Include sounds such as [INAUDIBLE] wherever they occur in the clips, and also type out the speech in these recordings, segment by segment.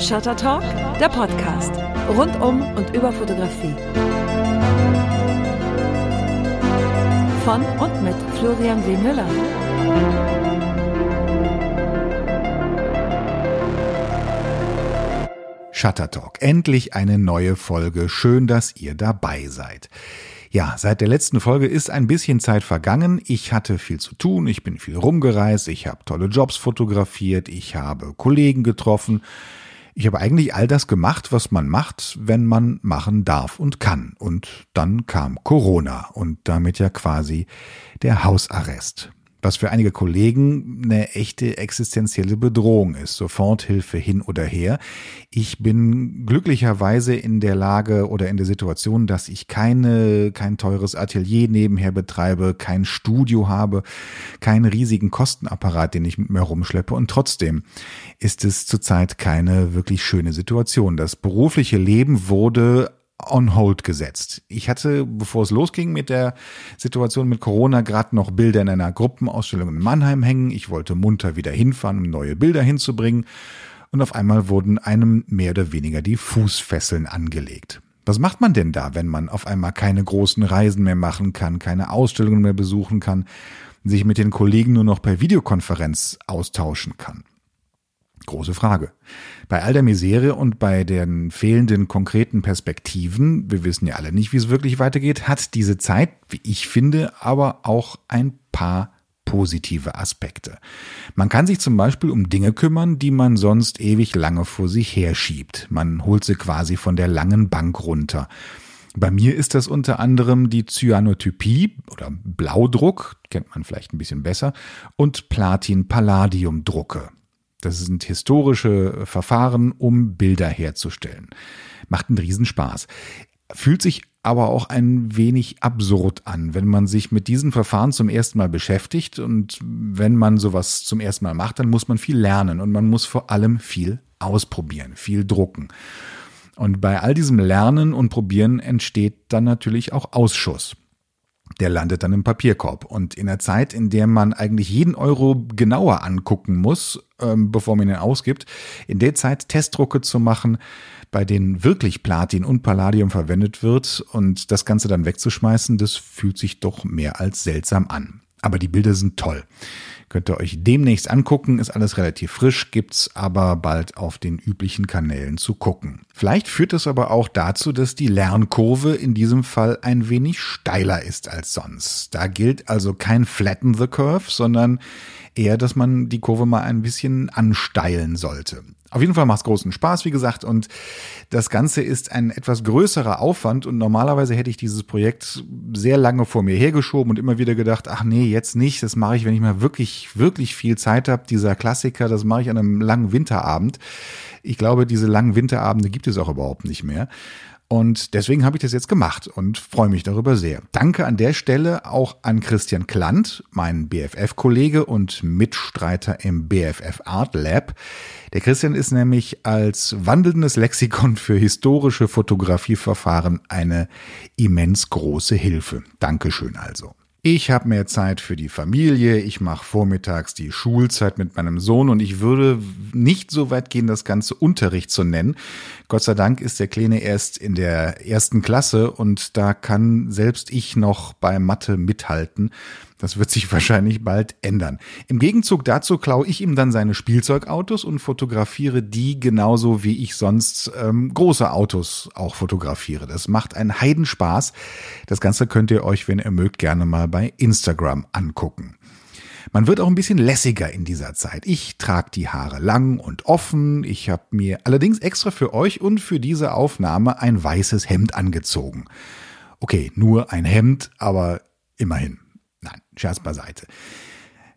Shutter Talk, der Podcast. Rund um und über Fotografie. Von und mit Florian W. Müller. Shutter Talk. Endlich eine neue Folge. Schön, dass ihr dabei seid. Ja, seit der letzten Folge ist ein bisschen Zeit vergangen. Ich hatte viel zu tun, ich bin viel rumgereist, ich habe tolle Jobs fotografiert, ich habe Kollegen getroffen. Ich habe eigentlich all das gemacht, was man macht, wenn man machen darf und kann. Und dann kam Corona und damit ja quasi der Hausarrest was für einige Kollegen eine echte existenzielle Bedrohung ist. Soforthilfe hin oder her. Ich bin glücklicherweise in der Lage oder in der Situation, dass ich keine, kein teures Atelier nebenher betreibe, kein Studio habe, keinen riesigen Kostenapparat, den ich mit mir rumschleppe. Und trotzdem ist es zurzeit keine wirklich schöne Situation. Das berufliche Leben wurde on hold gesetzt. Ich hatte, bevor es losging mit der Situation mit Corona, gerade noch Bilder in einer Gruppenausstellung in Mannheim hängen. Ich wollte munter wieder hinfahren, um neue Bilder hinzubringen. Und auf einmal wurden einem mehr oder weniger die Fußfesseln angelegt. Was macht man denn da, wenn man auf einmal keine großen Reisen mehr machen kann, keine Ausstellungen mehr besuchen kann, sich mit den Kollegen nur noch per Videokonferenz austauschen kann? Große Frage. Bei all der Misere und bei den fehlenden konkreten Perspektiven, wir wissen ja alle nicht, wie es wirklich weitergeht, hat diese Zeit, wie ich finde, aber auch ein paar positive Aspekte. Man kann sich zum Beispiel um Dinge kümmern, die man sonst ewig lange vor sich herschiebt. Man holt sie quasi von der langen Bank runter. Bei mir ist das unter anderem die Cyanotypie oder Blaudruck, kennt man vielleicht ein bisschen besser, und Platin-Palladium-Drucke. Das sind historische Verfahren, um Bilder herzustellen. Macht einen Riesenspaß. Fühlt sich aber auch ein wenig absurd an, wenn man sich mit diesen Verfahren zum ersten Mal beschäftigt und wenn man sowas zum ersten Mal macht, dann muss man viel lernen und man muss vor allem viel ausprobieren, viel drucken. Und bei all diesem Lernen und Probieren entsteht dann natürlich auch Ausschuss der landet dann im Papierkorb. Und in der Zeit, in der man eigentlich jeden Euro genauer angucken muss, ähm, bevor man ihn ausgibt, in der Zeit Testdrucke zu machen, bei denen wirklich Platin und Palladium verwendet wird und das Ganze dann wegzuschmeißen, das fühlt sich doch mehr als seltsam an. Aber die Bilder sind toll. Könnt ihr euch demnächst angucken, ist alles relativ frisch, gibt's aber bald auf den üblichen Kanälen zu gucken. Vielleicht führt es aber auch dazu, dass die Lernkurve in diesem Fall ein wenig steiler ist als sonst. Da gilt also kein Flatten the Curve, sondern eher, dass man die Kurve mal ein bisschen ansteilen sollte. Auf jeden Fall macht es großen Spaß, wie gesagt, und das Ganze ist ein etwas größerer Aufwand und normalerweise hätte ich dieses Projekt sehr lange vor mir hergeschoben und immer wieder gedacht, ach nee, jetzt nicht, das mache ich, wenn ich mal wirklich, wirklich viel Zeit habe. Dieser Klassiker, das mache ich an einem langen Winterabend. Ich glaube, diese langen Winterabende gibt es auch überhaupt nicht mehr. Und deswegen habe ich das jetzt gemacht und freue mich darüber sehr. Danke an der Stelle auch an Christian Klant, meinen BFF-Kollege und Mitstreiter im BFF Art Lab. Der Christian ist nämlich als wandelndes Lexikon für historische Fotografieverfahren eine immens große Hilfe. Dankeschön also. Ich habe mehr Zeit für die Familie, ich mache vormittags die Schulzeit mit meinem Sohn und ich würde nicht so weit gehen, das Ganze Unterricht zu nennen. Gott sei Dank ist der Kleine erst in der ersten Klasse und da kann selbst ich noch bei Mathe mithalten. Das wird sich [LAUGHS] wahrscheinlich bald ändern. Im Gegenzug dazu klaue ich ihm dann seine Spielzeugautos und fotografiere die genauso wie ich sonst ähm, große Autos auch fotografiere. Das macht einen Heidenspaß. Das Ganze könnt ihr euch, wenn ihr mögt, gerne mal bei Instagram angucken. Man wird auch ein bisschen lässiger in dieser Zeit. Ich trage die Haare lang und offen. Ich habe mir allerdings extra für euch und für diese Aufnahme ein weißes Hemd angezogen. Okay, nur ein Hemd, aber immerhin. Scherz beiseite.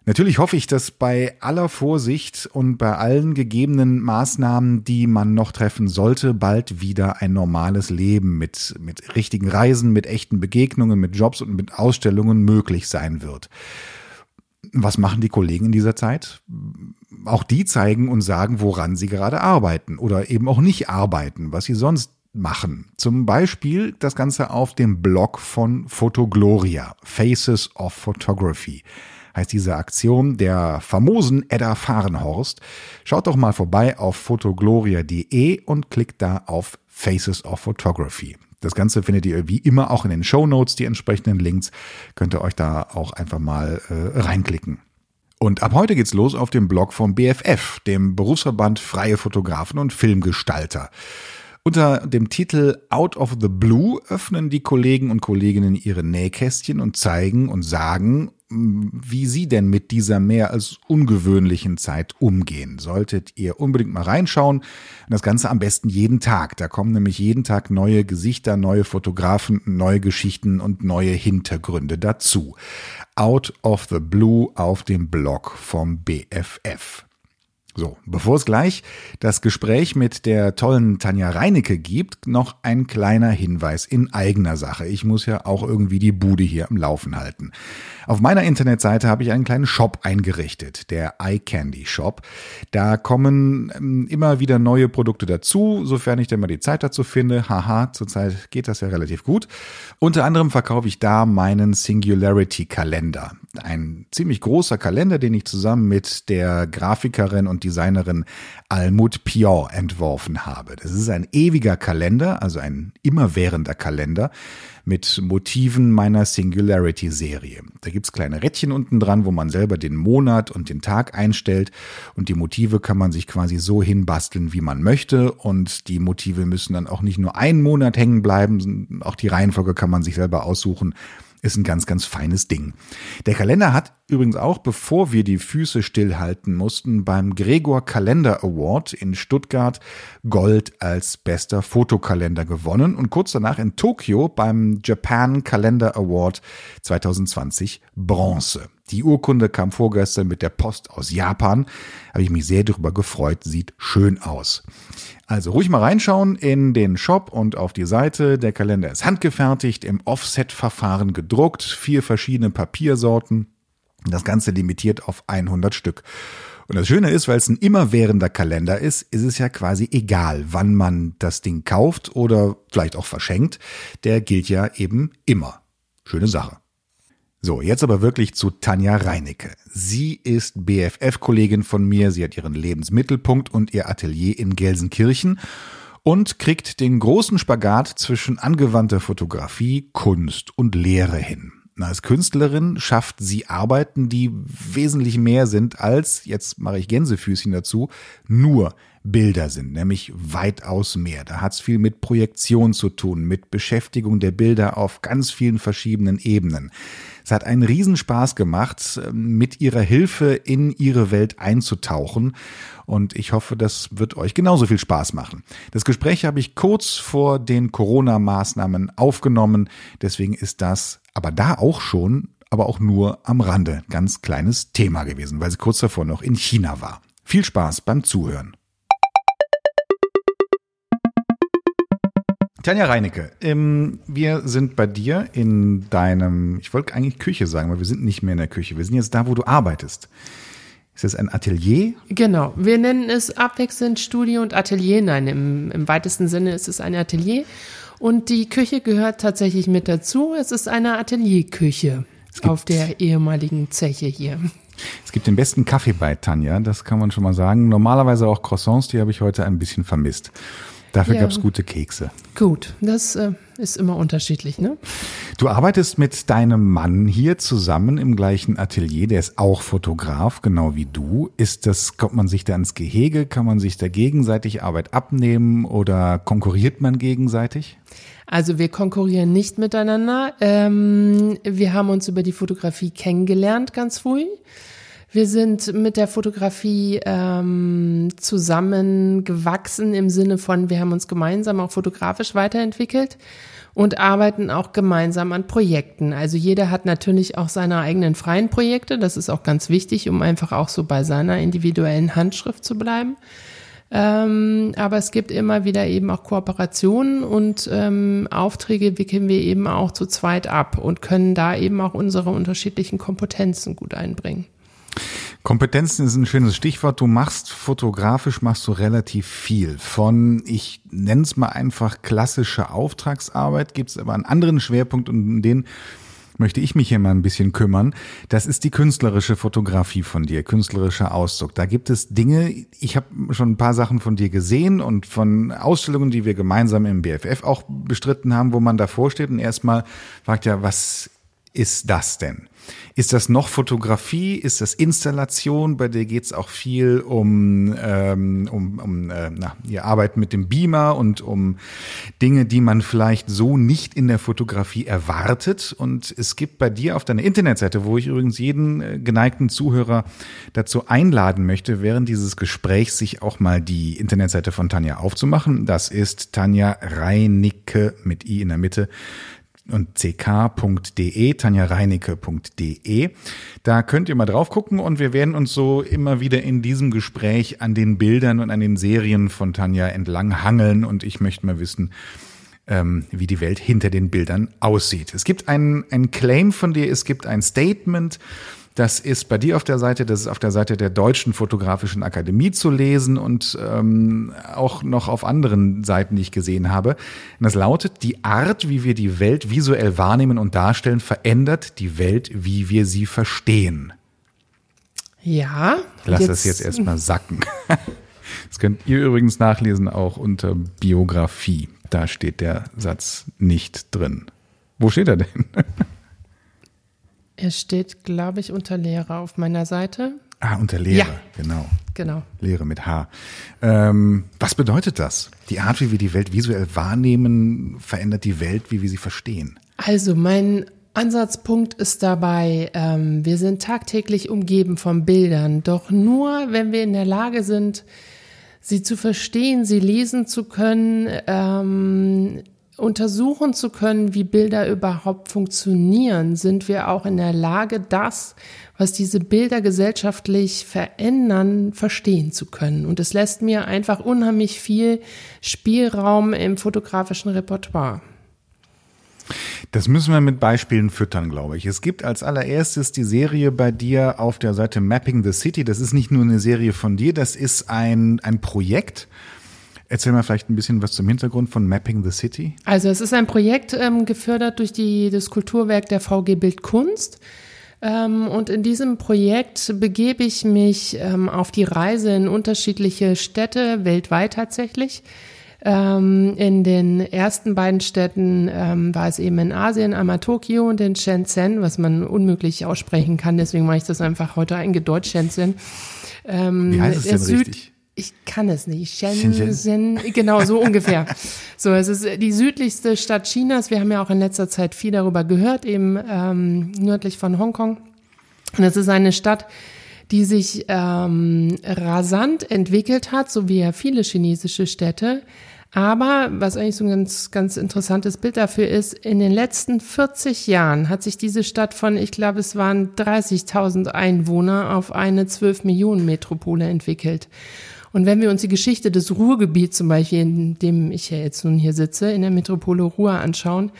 Natürlich hoffe ich, dass bei aller Vorsicht und bei allen gegebenen Maßnahmen, die man noch treffen sollte, bald wieder ein normales Leben mit, mit richtigen Reisen, mit echten Begegnungen, mit Jobs und mit Ausstellungen möglich sein wird. Was machen die Kollegen in dieser Zeit? Auch die zeigen und sagen, woran sie gerade arbeiten oder eben auch nicht arbeiten, was sie sonst machen. Zum Beispiel das Ganze auf dem Blog von Photogloria, Faces of Photography heißt diese Aktion der famosen Edda Fahrenhorst. Schaut doch mal vorbei auf photogloria.de und klickt da auf Faces of Photography. Das Ganze findet ihr wie immer auch in den Show Notes, die entsprechenden Links. Könnt ihr euch da auch einfach mal äh, reinklicken. Und ab heute geht's los auf dem Blog vom BFF, dem Berufsverband Freie Fotografen und Filmgestalter. Unter dem Titel Out of the Blue öffnen die Kollegen und Kolleginnen ihre Nähkästchen und zeigen und sagen, wie Sie denn mit dieser mehr als ungewöhnlichen Zeit umgehen. Solltet ihr unbedingt mal reinschauen. Und das Ganze am besten jeden Tag. Da kommen nämlich jeden Tag neue Gesichter, neue Fotografen, neue Geschichten und neue Hintergründe dazu. Out of the Blue auf dem Blog vom BFF. So, bevor es gleich das Gespräch mit der tollen Tanja Reinecke gibt, noch ein kleiner Hinweis in eigener Sache. Ich muss ja auch irgendwie die Bude hier am Laufen halten. Auf meiner Internetseite habe ich einen kleinen Shop eingerichtet, der iCandy Shop. Da kommen ähm, immer wieder neue Produkte dazu, sofern ich denn mal die Zeit dazu finde. Haha, zurzeit geht das ja relativ gut. Unter anderem verkaufe ich da meinen Singularity Kalender. Ein ziemlich großer Kalender, den ich zusammen mit der Grafikerin und Designerin Almut Pion entworfen habe. Das ist ein ewiger Kalender, also ein immerwährender Kalender mit Motiven meiner Singularity-Serie. Da gibt's kleine Rädchen unten dran, wo man selber den Monat und den Tag einstellt und die Motive kann man sich quasi so hinbasteln, wie man möchte und die Motive müssen dann auch nicht nur einen Monat hängen bleiben, auch die Reihenfolge kann man sich selber aussuchen ist ein ganz, ganz feines Ding. Der Kalender hat übrigens auch, bevor wir die Füße stillhalten mussten, beim Gregor Kalender Award in Stuttgart Gold als bester Fotokalender gewonnen und kurz danach in Tokio beim Japan Kalender Award 2020 Bronze. Die Urkunde kam vorgestern mit der Post aus Japan. Habe ich mich sehr darüber gefreut. Sieht schön aus. Also ruhig mal reinschauen in den Shop und auf die Seite. Der Kalender ist handgefertigt, im Offset-Verfahren gedruckt, vier verschiedene Papiersorten. Das Ganze limitiert auf 100 Stück. Und das Schöne ist, weil es ein immerwährender Kalender ist, ist es ja quasi egal, wann man das Ding kauft oder vielleicht auch verschenkt. Der gilt ja eben immer. Schöne Sache. So, jetzt aber wirklich zu Tanja Reinecke. Sie ist BFF-Kollegin von mir. Sie hat ihren Lebensmittelpunkt und ihr Atelier in Gelsenkirchen und kriegt den großen Spagat zwischen angewandter Fotografie, Kunst und Lehre hin. Als Künstlerin schafft sie Arbeiten, die wesentlich mehr sind als, jetzt mache ich Gänsefüßchen dazu, nur Bilder sind, nämlich weitaus mehr. Da hat es viel mit Projektion zu tun, mit Beschäftigung der Bilder auf ganz vielen verschiedenen Ebenen. Es hat einen Riesenspaß gemacht, mit ihrer Hilfe in ihre Welt einzutauchen. Und ich hoffe, das wird euch genauso viel Spaß machen. Das Gespräch habe ich kurz vor den Corona-Maßnahmen aufgenommen. Deswegen ist das aber da auch schon, aber auch nur am Rande ganz kleines Thema gewesen, weil sie kurz davor noch in China war. Viel Spaß beim Zuhören. Tanja Reinecke, ähm, wir sind bei dir in deinem, ich wollte eigentlich Küche sagen, aber wir sind nicht mehr in der Küche. Wir sind jetzt da, wo du arbeitest. Ist das ein Atelier? Genau. Wir nennen es abwechselnd Studio und Atelier. Nein, im, im weitesten Sinne ist es ein Atelier. Und die Küche gehört tatsächlich mit dazu. Es ist eine Atelierküche auf der ehemaligen Zeche hier. Es gibt den besten Kaffee bei Tanja, das kann man schon mal sagen. Normalerweise auch Croissants, die habe ich heute ein bisschen vermisst. Dafür ja. gab es gute Kekse. Gut, das äh, ist immer unterschiedlich, ne? Du arbeitest mit deinem Mann hier zusammen im gleichen Atelier, der ist auch Fotograf, genau wie du. Ist das, kommt man sich da ins Gehege? Kann man sich da gegenseitig Arbeit abnehmen oder konkurriert man gegenseitig? Also wir konkurrieren nicht miteinander. Ähm, wir haben uns über die Fotografie kennengelernt ganz früh. Wir sind mit der Fotografie ähm, zusammengewachsen im Sinne von, wir haben uns gemeinsam auch fotografisch weiterentwickelt und arbeiten auch gemeinsam an Projekten. Also jeder hat natürlich auch seine eigenen freien Projekte. Das ist auch ganz wichtig, um einfach auch so bei seiner individuellen Handschrift zu bleiben. Ähm, aber es gibt immer wieder eben auch Kooperationen und ähm, Aufträge wickeln wir eben auch zu zweit ab und können da eben auch unsere unterschiedlichen Kompetenzen gut einbringen. Kompetenzen ist ein schönes Stichwort. Du machst fotografisch machst du relativ viel. Von, ich nenne es mal einfach klassische Auftragsarbeit, gibt es aber einen anderen Schwerpunkt und um den möchte ich mich hier mal ein bisschen kümmern. Das ist die künstlerische Fotografie von dir, künstlerischer Ausdruck. Da gibt es Dinge, ich habe schon ein paar Sachen von dir gesehen und von Ausstellungen, die wir gemeinsam im BFF auch bestritten haben, wo man davor steht und erstmal fragt ja, was ist das denn? Ist das noch Fotografie? Ist das Installation? Bei dir geht es auch viel um, ähm, um, um äh, na, ihr Arbeit mit dem Beamer und um Dinge, die man vielleicht so nicht in der Fotografie erwartet. Und es gibt bei dir auf deiner Internetseite, wo ich übrigens jeden äh, geneigten Zuhörer dazu einladen möchte, während dieses Gesprächs sich auch mal die Internetseite von Tanja aufzumachen. Das ist Tanja Reinicke mit i in der Mitte und ck.de, tanjareinecke.de. Da könnt ihr mal drauf gucken und wir werden uns so immer wieder in diesem Gespräch an den Bildern und an den Serien von Tanja entlang hangeln und ich möchte mal wissen, ähm, wie die Welt hinter den Bildern aussieht. Es gibt einen, Claim von dir, es gibt ein Statement, das ist bei dir auf der Seite, das ist auf der Seite der Deutschen Fotografischen Akademie zu lesen und ähm, auch noch auf anderen Seiten, die ich gesehen habe. Und das lautet, die Art, wie wir die Welt visuell wahrnehmen und darstellen, verändert die Welt, wie wir sie verstehen. Ja. Ich lasse das jetzt erstmal sacken. [LAUGHS] Das könnt ihr übrigens nachlesen auch unter Biografie. Da steht der Satz nicht drin. Wo steht er denn? [LAUGHS] Er steht, glaube ich, unter Lehre auf meiner Seite. Ah, unter Lehre, ja. genau. Genau. Lehre mit H. Ähm, was bedeutet das? Die Art, wie wir die Welt visuell wahrnehmen, verändert die Welt, wie wir sie verstehen. Also mein Ansatzpunkt ist dabei, ähm, wir sind tagtäglich umgeben von Bildern, doch nur wenn wir in der Lage sind, sie zu verstehen, sie lesen zu können, ähm, untersuchen zu können, wie Bilder überhaupt funktionieren, sind wir auch in der Lage, das, was diese Bilder gesellschaftlich verändern, verstehen zu können. Und es lässt mir einfach unheimlich viel Spielraum im fotografischen Repertoire. Das müssen wir mit Beispielen füttern, glaube ich. Es gibt als allererstes die Serie bei dir auf der Seite Mapping the City. Das ist nicht nur eine Serie von dir, das ist ein, ein Projekt, Erzähl mal vielleicht ein bisschen was zum Hintergrund von Mapping the City. Also es ist ein Projekt ähm, gefördert durch die, das Kulturwerk der VG Bildkunst. Ähm, und in diesem Projekt begebe ich mich ähm, auf die Reise in unterschiedliche Städte, weltweit tatsächlich. Ähm, in den ersten beiden Städten ähm, war es eben in Asien, einmal Tokio und in Shenzhen, was man unmöglich aussprechen kann. Deswegen mache ich das einfach heute eingedeutscht, Shenzhen. Ähm, Wie heißt es denn Süd richtig? Ich kann es nicht. Shenzhen, genau, so ungefähr. So, es ist die südlichste Stadt Chinas. Wir haben ja auch in letzter Zeit viel darüber gehört, eben ähm, nördlich von Hongkong. Und es ist eine Stadt, die sich ähm, rasant entwickelt hat, so wie ja viele chinesische Städte. Aber was eigentlich so ein ganz, ganz interessantes Bild dafür ist, in den letzten 40 Jahren hat sich diese Stadt von, ich glaube, es waren 30.000 Einwohner auf eine 12 Millionen Metropole entwickelt. Und wenn wir uns die Geschichte des Ruhrgebiets zum Beispiel, in dem ich ja jetzt nun hier sitze, in der Metropole Ruhr anschauen,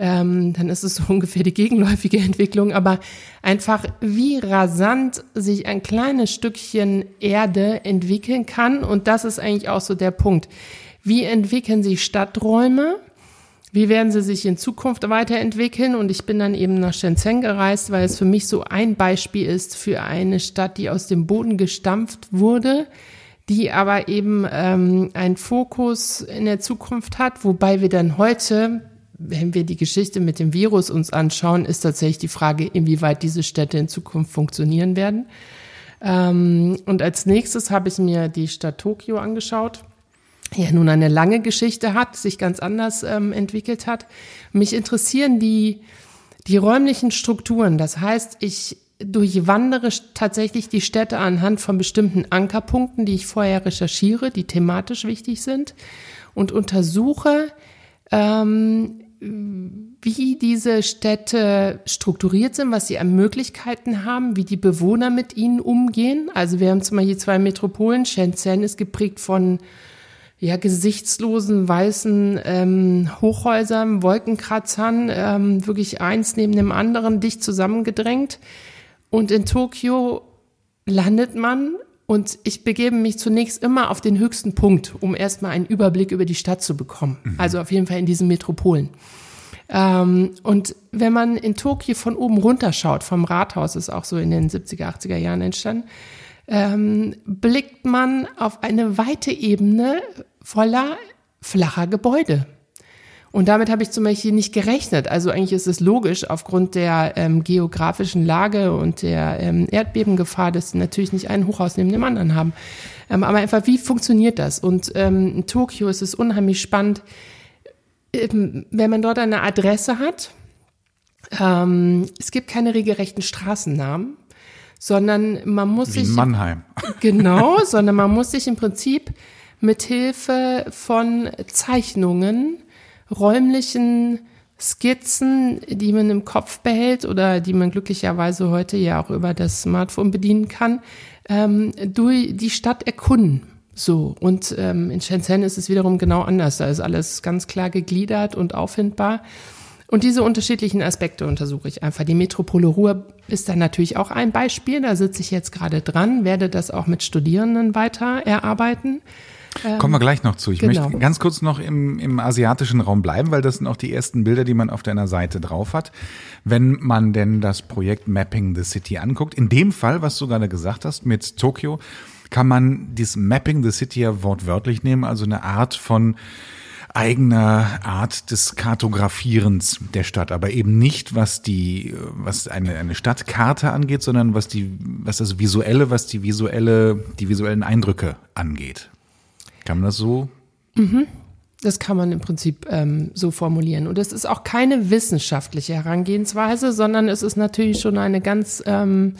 ähm, dann ist es so [LAUGHS] ungefähr die gegenläufige Entwicklung, aber einfach wie rasant sich ein kleines Stückchen Erde entwickeln kann. Und das ist eigentlich auch so der Punkt. Wie entwickeln sich Stadträume? Wie werden sie sich in Zukunft weiterentwickeln? Und ich bin dann eben nach Shenzhen gereist, weil es für mich so ein Beispiel ist für eine Stadt, die aus dem Boden gestampft wurde, die aber eben ähm, einen Fokus in der Zukunft hat, wobei wir dann heute, wenn wir die Geschichte mit dem Virus uns anschauen, ist tatsächlich die Frage, inwieweit diese Städte in Zukunft funktionieren werden. Ähm, und als nächstes habe ich mir die Stadt Tokio angeschaut die ja nun eine lange Geschichte hat, sich ganz anders ähm, entwickelt hat. Mich interessieren die, die räumlichen Strukturen. Das heißt, ich durchwandere tatsächlich die Städte anhand von bestimmten Ankerpunkten, die ich vorher recherchiere, die thematisch wichtig sind und untersuche, ähm, wie diese Städte strukturiert sind, was sie an Möglichkeiten haben, wie die Bewohner mit ihnen umgehen. Also wir haben zum Beispiel zwei Metropolen. Shenzhen ist geprägt von ja, gesichtslosen weißen ähm, Hochhäusern, Wolkenkratzern, ähm, wirklich eins neben dem anderen dicht zusammengedrängt. Und in Tokio landet man und ich begebe mich zunächst immer auf den höchsten Punkt, um erstmal einen Überblick über die Stadt zu bekommen. Mhm. Also auf jeden Fall in diesen Metropolen. Ähm, und wenn man in Tokio von oben runter schaut, vom Rathaus ist auch so in den 70er, 80er Jahren entstanden, ähm, blickt man auf eine weite Ebene voller flacher Gebäude. Und damit habe ich zum Beispiel nicht gerechnet. Also eigentlich ist es logisch aufgrund der ähm, geografischen Lage und der ähm, Erdbebengefahr, dass sie natürlich nicht ein Hochhaus neben dem anderen haben. Ähm, aber einfach, wie funktioniert das? Und ähm, in Tokio ist es unheimlich spannend, ähm, wenn man dort eine Adresse hat. Ähm, es gibt keine regelrechten Straßennamen, sondern man muss Wie sich. Mannheim. [LAUGHS] Genau, sondern man muss sich im Prinzip mit Hilfe von Zeichnungen räumlichen Skizzen, die man im Kopf behält oder die man glücklicherweise heute ja auch über das Smartphone bedienen kann, ähm, durch die Stadt erkunden. So, und ähm, in Shenzhen ist es wiederum genau anders. Da ist alles ganz klar gegliedert und auffindbar. Und diese unterschiedlichen Aspekte untersuche ich einfach. Die Metropole Ruhr ist dann natürlich auch ein Beispiel. Da sitze ich jetzt gerade dran, werde das auch mit Studierenden weiter erarbeiten. Kommen wir gleich noch zu. Ich genau. möchte ganz kurz noch im, im asiatischen Raum bleiben, weil das sind auch die ersten Bilder, die man auf deiner Seite drauf hat. Wenn man denn das Projekt Mapping the City anguckt, in dem Fall, was du gerade gesagt hast, mit Tokio, kann man dieses Mapping the City ja wortwörtlich nehmen, also eine Art von eigener Art des Kartografierens der Stadt, aber eben nicht was die, was eine, eine Stadtkarte angeht, sondern was die, was das visuelle, was die visuelle, die visuellen Eindrücke angeht. Kann man das so? Mhm. Das kann man im Prinzip ähm, so formulieren. Und es ist auch keine wissenschaftliche Herangehensweise, sondern es ist natürlich schon eine ganz ähm,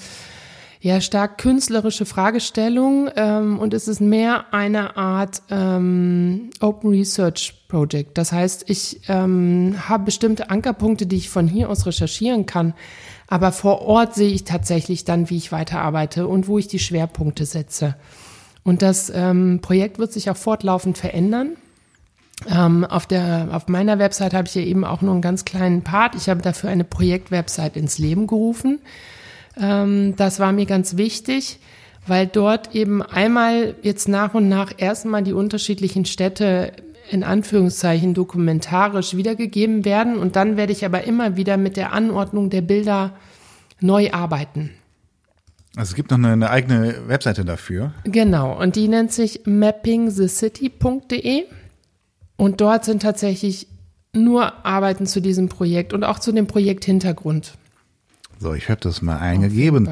ja, stark künstlerische Fragestellung ähm, und es ist mehr eine Art ähm, Open Research Project. Das heißt, ich ähm, habe bestimmte Ankerpunkte, die ich von hier aus recherchieren kann, aber vor Ort sehe ich tatsächlich dann, wie ich weiterarbeite und wo ich die Schwerpunkte setze. Und das ähm, Projekt wird sich auch fortlaufend verändern. Ähm, auf, der, auf meiner Website habe ich ja eben auch nur einen ganz kleinen Part. Ich habe dafür eine Projektwebsite ins Leben gerufen. Ähm, das war mir ganz wichtig, weil dort eben einmal jetzt nach und nach erstmal die unterschiedlichen Städte in Anführungszeichen dokumentarisch wiedergegeben werden. Und dann werde ich aber immer wieder mit der Anordnung der Bilder neu arbeiten. Also es gibt noch eine, eine, eigene Webseite dafür. Genau, und die nennt sich mappingthecity.de. Und dort sind tatsächlich nur Arbeiten zu diesem Projekt und auch zu dem Projekt Hintergrund. So, ich habe das mal eingegeben.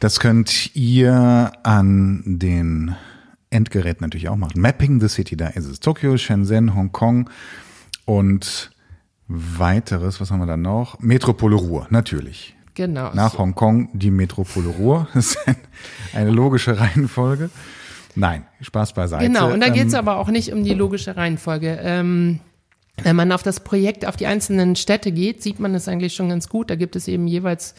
Das könnt ihr an den Endgeräten natürlich auch machen. Mapping the City, da ist es. Tokio, Shenzhen, Hongkong und weiteres, was haben wir da noch? Metropole Ruhr, natürlich. Genau. Nach Hongkong die Metropole Ruhr. [LAUGHS] Das ist eine logische Reihenfolge. Nein, Spaß beiseite. Genau, und da geht es ähm, aber auch nicht um die logische Reihenfolge. Ähm, wenn man auf das Projekt, auf die einzelnen Städte geht, sieht man es eigentlich schon ganz gut. Da gibt es eben jeweils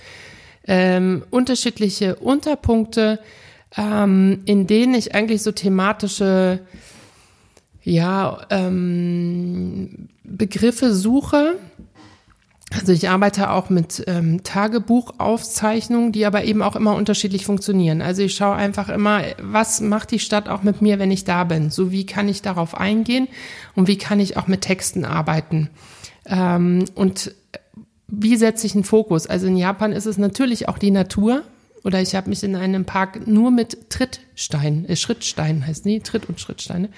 ähm, unterschiedliche Unterpunkte, ähm, in denen ich eigentlich so thematische ja, ähm, Begriffe suche, also ich arbeite auch mit ähm, Tagebuchaufzeichnungen, die aber eben auch immer unterschiedlich funktionieren. Also ich schaue einfach immer, was macht die Stadt auch mit mir, wenn ich da bin? So wie kann ich darauf eingehen und wie kann ich auch mit Texten arbeiten? Ähm, und wie setze ich einen Fokus? Also in Japan ist es natürlich auch die Natur. Oder ich habe mich in einem Park nur mit Trittsteinen, äh, Schrittsteinen heißt nie, Tritt- und Schrittsteine,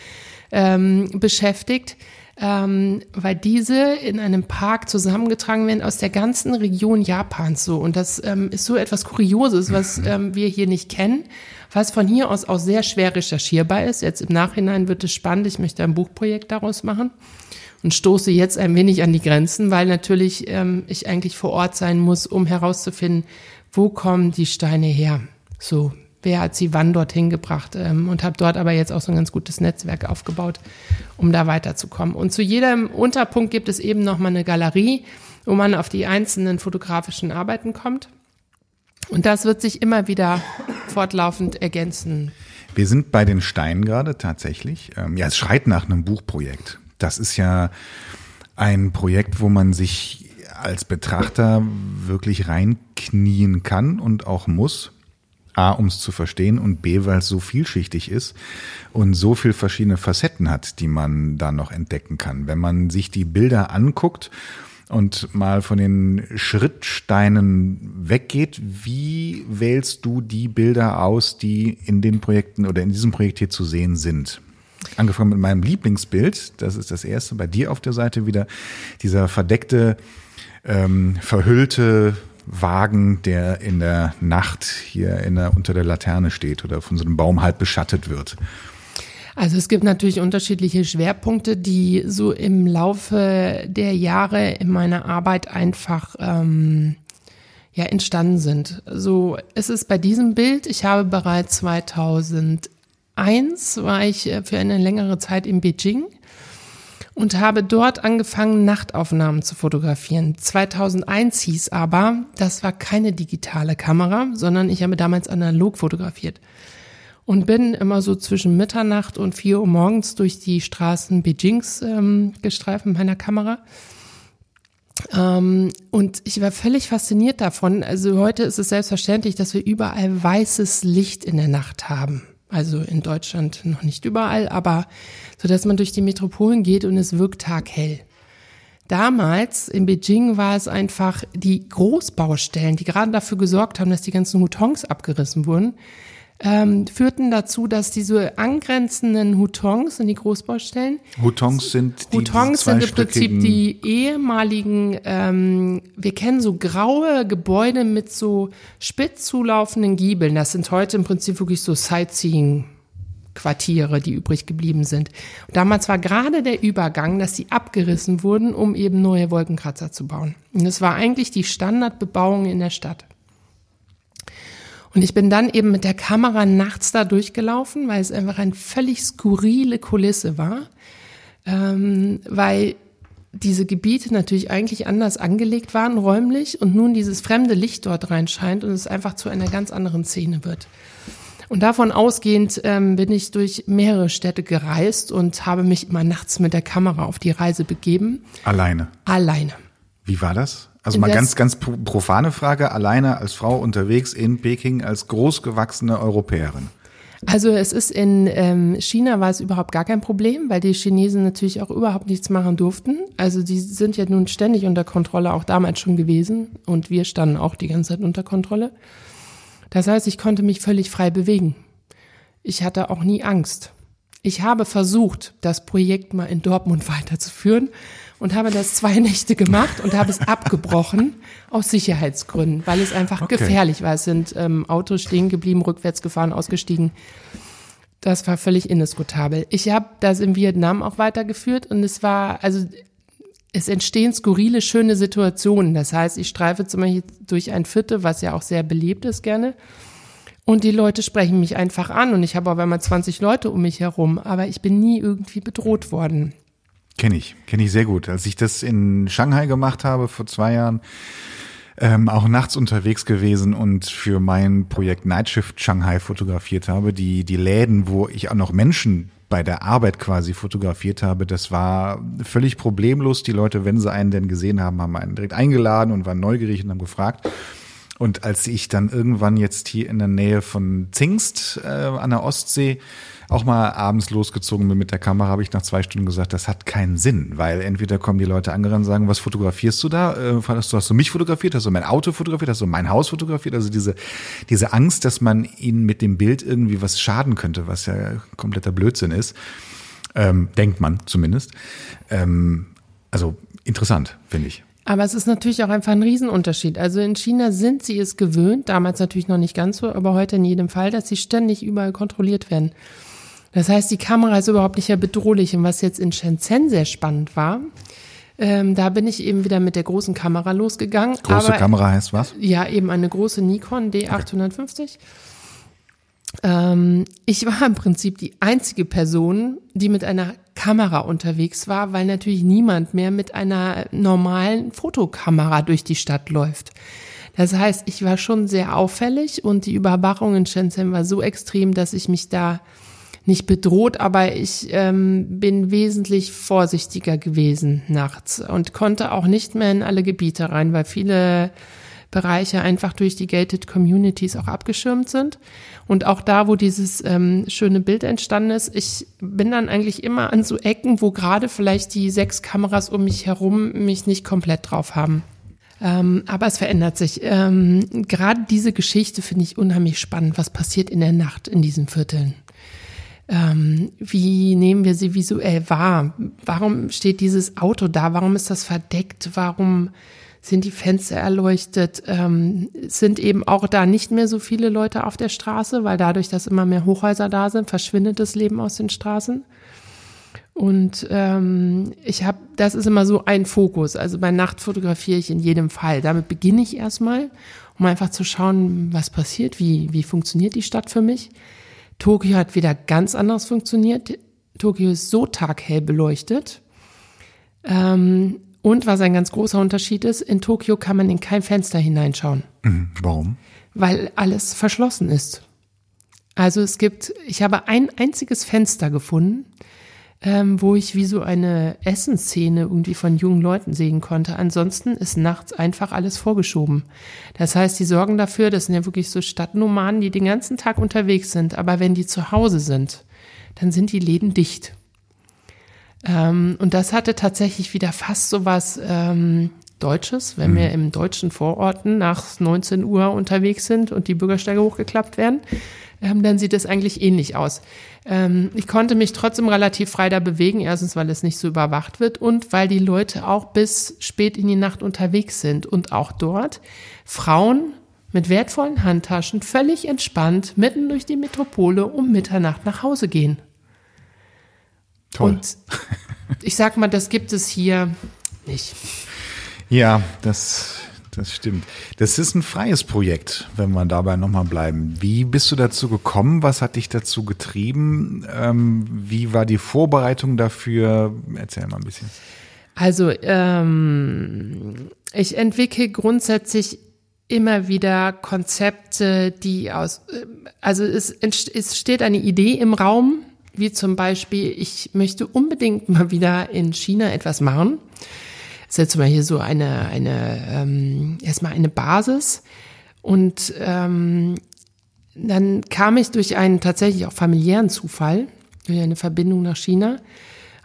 ähm, beschäftigt ähm, weil diese in einem Park zusammengetragen werden aus der ganzen Region Japans so. Und das ähm, ist so etwas Kurioses, was ähm, wir hier nicht kennen, was von hier aus auch sehr schwer recherchierbar ist. Jetzt im Nachhinein wird es spannend. Ich möchte ein Buchprojekt daraus machen und stoße jetzt ein wenig an die Grenzen, weil natürlich ähm, ich eigentlich vor Ort sein muss, um herauszufinden, wo kommen die Steine her. So, wer hat sie wann dorthin gebracht ähm, und habe dort aber jetzt auch so ein ganz gutes Netzwerk aufgebaut, um da weiterzukommen. Und zu jedem Unterpunkt gibt es eben nochmal eine Galerie, wo man auf die einzelnen fotografischen Arbeiten kommt. Und das wird sich immer wieder fortlaufend ergänzen. Wir sind bei den Steinen gerade tatsächlich. Ähm, ja, es schreit nach einem Buchprojekt. Das ist ja ein Projekt, wo man sich als Betrachter wirklich reinknien kann und auch muss A, um es zu verstehen und B, weil es so vielschichtig ist und so viel verschiedene Facetten hat, die man da noch entdecken kann. Wenn man sich die Bilder anguckt und mal von den Schrittsteinen weggeht, wie wählst du die Bilder aus, die in den Projekten oder in diesem Projekt hier zu sehen sind? Angefangen mit meinem Lieblingsbild, das ist das erste, bei dir auf der Seite wieder, dieser verdeckte, ähm, verhüllte Wagen, der in der Nacht hier in der, unter der Laterne steht oder von so einem Baum halb beschattet wird. Also es gibt natürlich unterschiedliche Schwerpunkte, die so im Laufe der Jahre in meiner Arbeit einfach ähm, ja entstanden sind. So es ist bei diesem Bild. Ich habe bereits 2001 war ich äh, für eine längere Zeit in Beijing und habe dort angefangen, Nachtaufnahmen zu fotografieren. 2001 hieß aber, das war keine digitale Kamera, sondern ich habe damals analog fotografiert und bin immer so zwischen Mitternacht und 4 Uhr morgens durch die Straßen Beijings ähm, gestreift mit meiner Kamera. Ähm, und ich war völlig fasziniert davon. Also heute ist es selbstverständlich, dass wir überall weißes Licht in der Nacht haben. Also in Deutschland noch nicht überall, aber so dass man durch die Metropolen geht und es wirkt taghell. Damals in Beijing war es einfach die Großbaustellen, die gerade dafür gesorgt haben, dass die ganzen Hutons abgerissen wurden, ähm, führten dazu, dass diese angrenzenden Hutons in die Großbaustellen. Hutons sind die Hutons sind im Prinzip die ehemaligen, ähm, wir kennen so graue Gebäude mit so spitz zulaufenden Giebeln. Das sind heute im Prinzip wirklich so Sightseeing. Quartiere, die übrig geblieben sind. Und damals war gerade der Übergang, dass sie abgerissen wurden, um eben neue Wolkenkratzer zu bauen. Und es war eigentlich die Standardbebauung in der Stadt. Und ich bin dann eben mit der Kamera nachts da durchgelaufen, weil es einfach eine völlig skurrile Kulisse war, ähm, weil diese Gebiete natürlich eigentlich anders angelegt waren räumlich und nun dieses fremde Licht dort reinscheint und es einfach zu einer ganz anderen Szene wird. Und davon ausgehend ähm, bin ich durch mehrere Städte gereist und habe mich immer nachts mit der Kamera auf die Reise begeben. Alleine. Alleine. Wie war das? Also mal ganz, ganz profane Frage, alleine als Frau unterwegs in Peking als großgewachsene Europäerin. Also es ist in ähm, China war es überhaupt gar kein Problem, weil die Chinesen natürlich auch überhaupt nichts machen durften. Also die sind ja nun ständig unter Kontrolle, auch damals schon gewesen. Und wir standen auch die ganze Zeit unter Kontrolle. Das heißt, ich konnte mich völlig frei bewegen. Ich hatte auch nie Angst. Ich habe versucht, das Projekt mal in Dortmund [LAUGHS] weiterzuführen und habe das zwei [LAUGHS] Nächte gemacht und habe es abgebrochen aus Sicherheitsgründen, weil es einfach okay. gefährlich war. Es sind ähm, Autos stehen geblieben, rückwärts gefahren, ausgestiegen. Das war völlig indiskutabel. Ich habe das in Vietnam auch weitergeführt und es war, also es entstehen skurrile, schöne Situationen. Das heißt, ich streife zum Beispiel durch ein Viertel, was ja auch sehr belebt ist gerne. Und die Leute sprechen mich einfach an und ich habe auf einmal 20 Leute um mich herum, aber ich bin nie irgendwie bedroht worden. Kenne ich, kenne ich sehr gut. Als ich das in Shanghai gemacht habe vor zwei Jahren, ähm, auch nachts unterwegs gewesen und für mein Projekt Nightshift Shanghai fotografiert habe. Die, die Läden, wo ich auch noch Menschen bei der Arbeit quasi fotografiert habe, das war völlig problemlos. Die Leute, wenn sie einen denn gesehen haben, haben einen direkt eingeladen und waren neugierig und haben gefragt. Und als ich dann irgendwann jetzt hier in der Nähe von Zingst äh, an der Ostsee auch mal abends losgezogen bin mit der Kamera, habe ich nach zwei Stunden gesagt, das hat keinen Sinn, weil entweder kommen die Leute angerannt und sagen, was fotografierst du da? Äh, hast, du, hast du mich fotografiert? Hast du mein Auto fotografiert? Hast du mein Haus fotografiert? Also diese, diese Angst, dass man ihnen mit dem Bild irgendwie was schaden könnte, was ja kompletter Blödsinn ist, ähm, denkt man zumindest. Ähm, also interessant, finde ich. Aber es ist natürlich auch einfach ein Riesenunterschied. Also in China sind sie es gewöhnt, damals natürlich noch nicht ganz so, aber heute in jedem Fall, dass sie ständig überall kontrolliert werden. Das heißt, die Kamera ist überhaupt nicht mehr bedrohlich. Und was jetzt in Shenzhen sehr spannend war, ähm, da bin ich eben wieder mit der großen Kamera losgegangen. Große aber, Kamera heißt was? Ja, eben eine große Nikon D850. Okay. Ähm, ich war im Prinzip die einzige Person, die mit einer Kamera unterwegs war, weil natürlich niemand mehr mit einer normalen Fotokamera durch die Stadt läuft. Das heißt, ich war schon sehr auffällig und die Überwachung in Shenzhen war so extrem, dass ich mich da nicht bedroht, aber ich ähm, bin wesentlich vorsichtiger gewesen nachts und konnte auch nicht mehr in alle Gebiete rein, weil viele Bereiche einfach durch die Gated Communities auch abgeschirmt sind. Und auch da, wo dieses ähm, schöne Bild entstanden ist, ich bin dann eigentlich immer an so Ecken, wo gerade vielleicht die sechs Kameras um mich herum mich nicht komplett drauf haben. Ähm, aber es verändert sich. Ähm, gerade diese Geschichte finde ich unheimlich spannend. Was passiert in der Nacht in diesen Vierteln? Ähm, wie nehmen wir sie visuell wahr? Warum steht dieses Auto da? Warum ist das verdeckt? Warum sind die Fenster erleuchtet? Ähm, sind eben auch da nicht mehr so viele Leute auf der Straße, weil dadurch, dass immer mehr Hochhäuser da sind, verschwindet das Leben aus den Straßen. Und ähm, ich habe, das ist immer so ein Fokus. Also bei Nacht fotografiere ich in jedem Fall. Damit beginne ich erstmal, um einfach zu schauen, was passiert, wie, wie funktioniert die Stadt für mich. Tokio hat wieder ganz anders funktioniert. Tokio ist so taghell beleuchtet. Ähm, und was ein ganz großer Unterschied ist, in Tokio kann man in kein Fenster hineinschauen. Mhm. Warum? Weil alles verschlossen ist. Also es gibt, ich habe ein einziges Fenster gefunden, ähm, wo ich wie so eine Essensszene irgendwie von jungen Leuten sehen konnte. Ansonsten ist nachts einfach alles vorgeschoben. Das heißt, die sorgen dafür, das sind ja wirklich so Stadtnomaden, die den ganzen Tag unterwegs sind, aber wenn die zu Hause sind, dann sind die Läden dicht. Ähm, und das hatte tatsächlich wieder fast so was ähm, Deutsches, wenn mhm. wir im deutschen Vororten nach 19 Uhr unterwegs sind und die Bürgersteige hochgeklappt werden, ähm, dann sieht es eigentlich ähnlich aus. Ähm, ich konnte mich trotzdem relativ frei da bewegen, erstens, weil es nicht so überwacht wird und weil die Leute auch bis spät in die Nacht unterwegs sind und auch dort Frauen mit wertvollen Handtaschen völlig entspannt mitten durch die Metropole um Mitternacht nach Hause gehen. Toll. Und ich sag mal, das gibt es hier nicht. Ja, das das stimmt. Das ist ein freies Projekt, wenn wir dabei nochmal bleiben. Wie bist du dazu gekommen? Was hat dich dazu getrieben? Ähm, wie war die Vorbereitung dafür? Erzähl mal ein bisschen. Also, ähm, ich entwickle grundsätzlich immer wieder Konzepte, die aus, äh, also es, es steht eine Idee im Raum, wie zum Beispiel, ich möchte unbedingt mal wieder in China etwas machen setzt mal hier so eine, eine ähm, erstmal eine Basis. Und ähm, dann kam ich durch einen tatsächlich auch familiären Zufall, durch eine Verbindung nach China,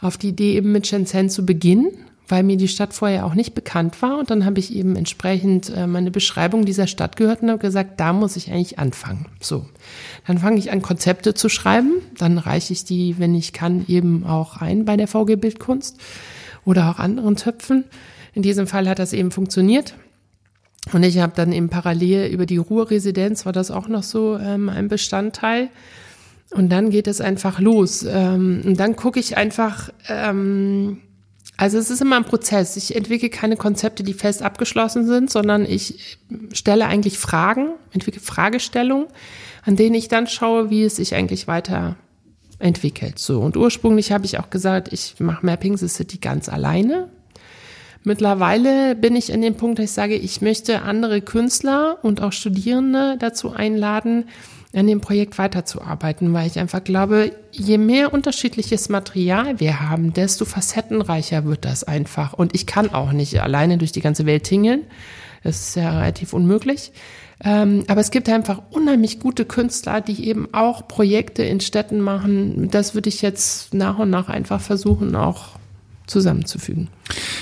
auf die Idee, eben mit Shenzhen zu beginnen, weil mir die Stadt vorher auch nicht bekannt war. Und dann habe ich eben entsprechend äh, meine Beschreibung dieser Stadt gehört und habe gesagt, da muss ich eigentlich anfangen. So, dann fange ich an, Konzepte zu schreiben. Dann reiche ich die, wenn ich kann, eben auch ein bei der VG Bildkunst oder auch anderen Töpfen. In diesem Fall hat das eben funktioniert. Und ich habe dann eben parallel über die Ruhrresidenz war das auch noch so ähm, ein Bestandteil. Und dann geht es einfach los. Ähm, und dann gucke ich einfach, ähm, also es ist immer ein Prozess. Ich entwickle keine Konzepte, die fest abgeschlossen sind, sondern ich stelle eigentlich Fragen, entwickle Fragestellungen, an denen ich dann schaue, wie es sich eigentlich weiter entwickelt. So, und ursprünglich habe ich auch gesagt, ich mache Mapping the City ganz alleine. Mittlerweile bin ich in dem Punkt, dass ich sage, ich möchte andere Künstler und auch Studierende dazu einladen, an dem Projekt weiterzuarbeiten, weil ich einfach glaube, je mehr unterschiedliches Material wir haben, desto facettenreicher wird das einfach. Und ich kann auch nicht alleine durch die ganze Welt tingeln. Das ist ja relativ unmöglich. Ähm, aber es gibt einfach unheimlich gute Künstler, die eben auch Projekte in Städten machen. Das würde ich jetzt nach und nach einfach versuchen, auch zusammenzufügen.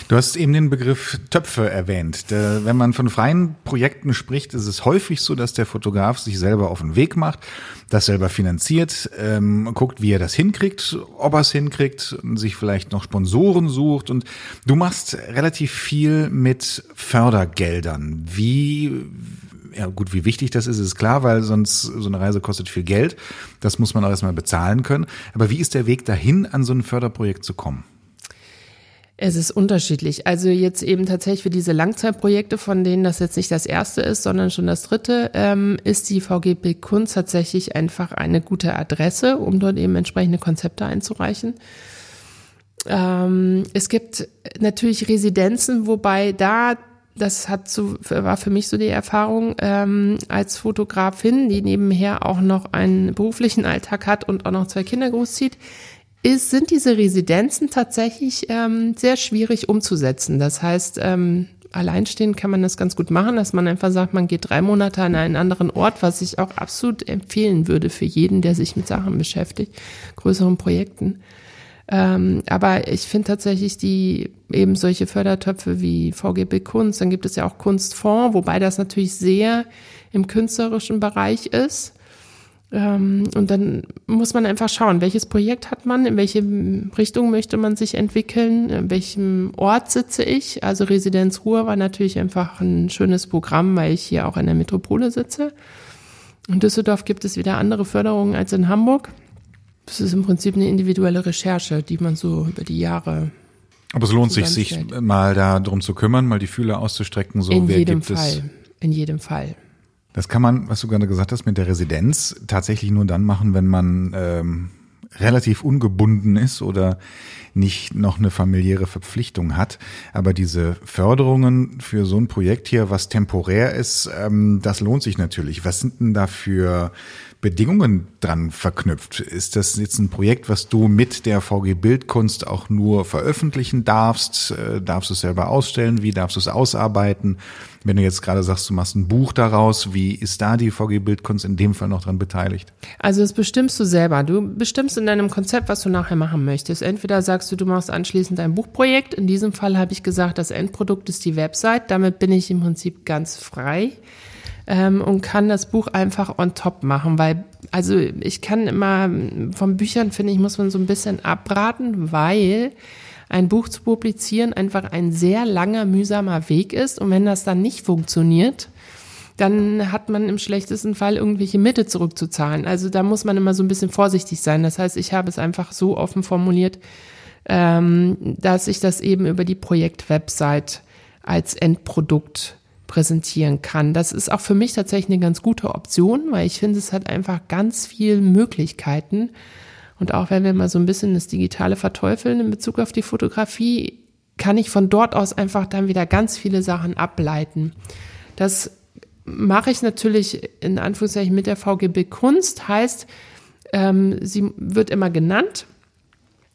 Du hast eben den Begriff Töpfe erwähnt. Wenn man von freien Projekten spricht, ist es häufig so, dass der Fotograf sich selber auf den Weg macht, das selber finanziert, ähm, guckt, wie er das hinkriegt, ob er es hinkriegt sich vielleicht noch Sponsoren sucht. Und du machst relativ viel mit Fördergeldern. Wie ja gut, wie wichtig das ist, ist klar, weil sonst so eine Reise kostet viel Geld. Das muss man auch erstmal bezahlen können. Aber wie ist der Weg dahin, an so ein Förderprojekt zu kommen? Es ist unterschiedlich. Also jetzt eben tatsächlich für diese Langzeitprojekte, von denen das jetzt nicht das erste ist, sondern schon das dritte, ähm, ist die VGB Kunst tatsächlich einfach eine gute Adresse, um dort eben entsprechende Konzepte einzureichen. Ähm, es gibt natürlich Residenzen, wobei da das hat so, war für mich so die Erfahrung ähm, als Fotografin, die nebenher auch noch einen beruflichen Alltag hat und auch noch zwei Kinder großzieht, ist, sind diese Residenzen tatsächlich ähm, sehr schwierig umzusetzen. Das heißt, ähm, alleinstehend kann man das ganz gut machen, dass man einfach sagt, man geht drei Monate an einen anderen Ort, was ich auch absolut empfehlen würde für jeden, der sich mit Sachen beschäftigt, größeren Projekten. Ähm, aber ich finde tatsächlich die eben solche Fördertöpfe wie VGB Kunst, dann gibt es ja auch Kunstfonds, wobei das natürlich sehr im künstlerischen Bereich ist. Ähm, und dann muss man einfach schauen, welches Projekt hat man, in welche Richtung möchte man sich entwickeln, in welchem Ort sitze ich. Also Residenz Ruhr war natürlich einfach ein schönes Programm, weil ich hier auch in der Metropole sitze. In Düsseldorf gibt es wieder andere Förderungen als in Hamburg. Das ist im Prinzip eine individuelle Recherche, die man so über die Jahre. Aber es lohnt sich, sich mal darum zu kümmern, mal die Fühler auszustrecken. So, in jedem Fall. Es? In jedem Fall. Das kann man, was du gerade gesagt hast, mit der Residenz tatsächlich nur dann machen, wenn man ähm, relativ ungebunden ist oder nicht noch eine familiäre Verpflichtung hat. Aber diese Förderungen für so ein Projekt hier, was temporär ist, ähm, das lohnt sich natürlich. Was sind denn da für Bedingungen dran verknüpft? Ist das jetzt ein Projekt, was du mit der VG Bildkunst auch nur veröffentlichen darfst? Äh, darfst du es selber ausstellen? Wie darfst du es ausarbeiten? Wenn du jetzt gerade sagst, du machst ein Buch daraus, wie ist da die VG Bildkunst in dem Fall noch dran beteiligt? Also das bestimmst du selber. Du bestimmst in deinem Konzept, was du nachher machen möchtest. Entweder sagst du, du machst anschließend ein Buchprojekt. In diesem Fall habe ich gesagt, das Endprodukt ist die Website. Damit bin ich im Prinzip ganz frei ähm, und kann das Buch einfach on top machen, weil also ich kann immer von Büchern finde ich muss man so ein bisschen abraten, weil ein Buch zu publizieren einfach ein sehr langer mühsamer Weg ist und wenn das dann nicht funktioniert, dann hat man im schlechtesten Fall irgendwelche Mitte zurückzuzahlen. Also da muss man immer so ein bisschen vorsichtig sein. Das heißt, ich habe es einfach so offen formuliert, ähm, dass ich das eben über die Projektwebsite als Endprodukt präsentieren kann. Das ist auch für mich tatsächlich eine ganz gute Option, weil ich finde, es hat einfach ganz viele Möglichkeiten. Und auch wenn wir mal so ein bisschen das Digitale verteufeln in Bezug auf die Fotografie, kann ich von dort aus einfach dann wieder ganz viele Sachen ableiten. Das mache ich natürlich in Anführungszeichen mit der VGB Kunst, heißt, ähm, sie wird immer genannt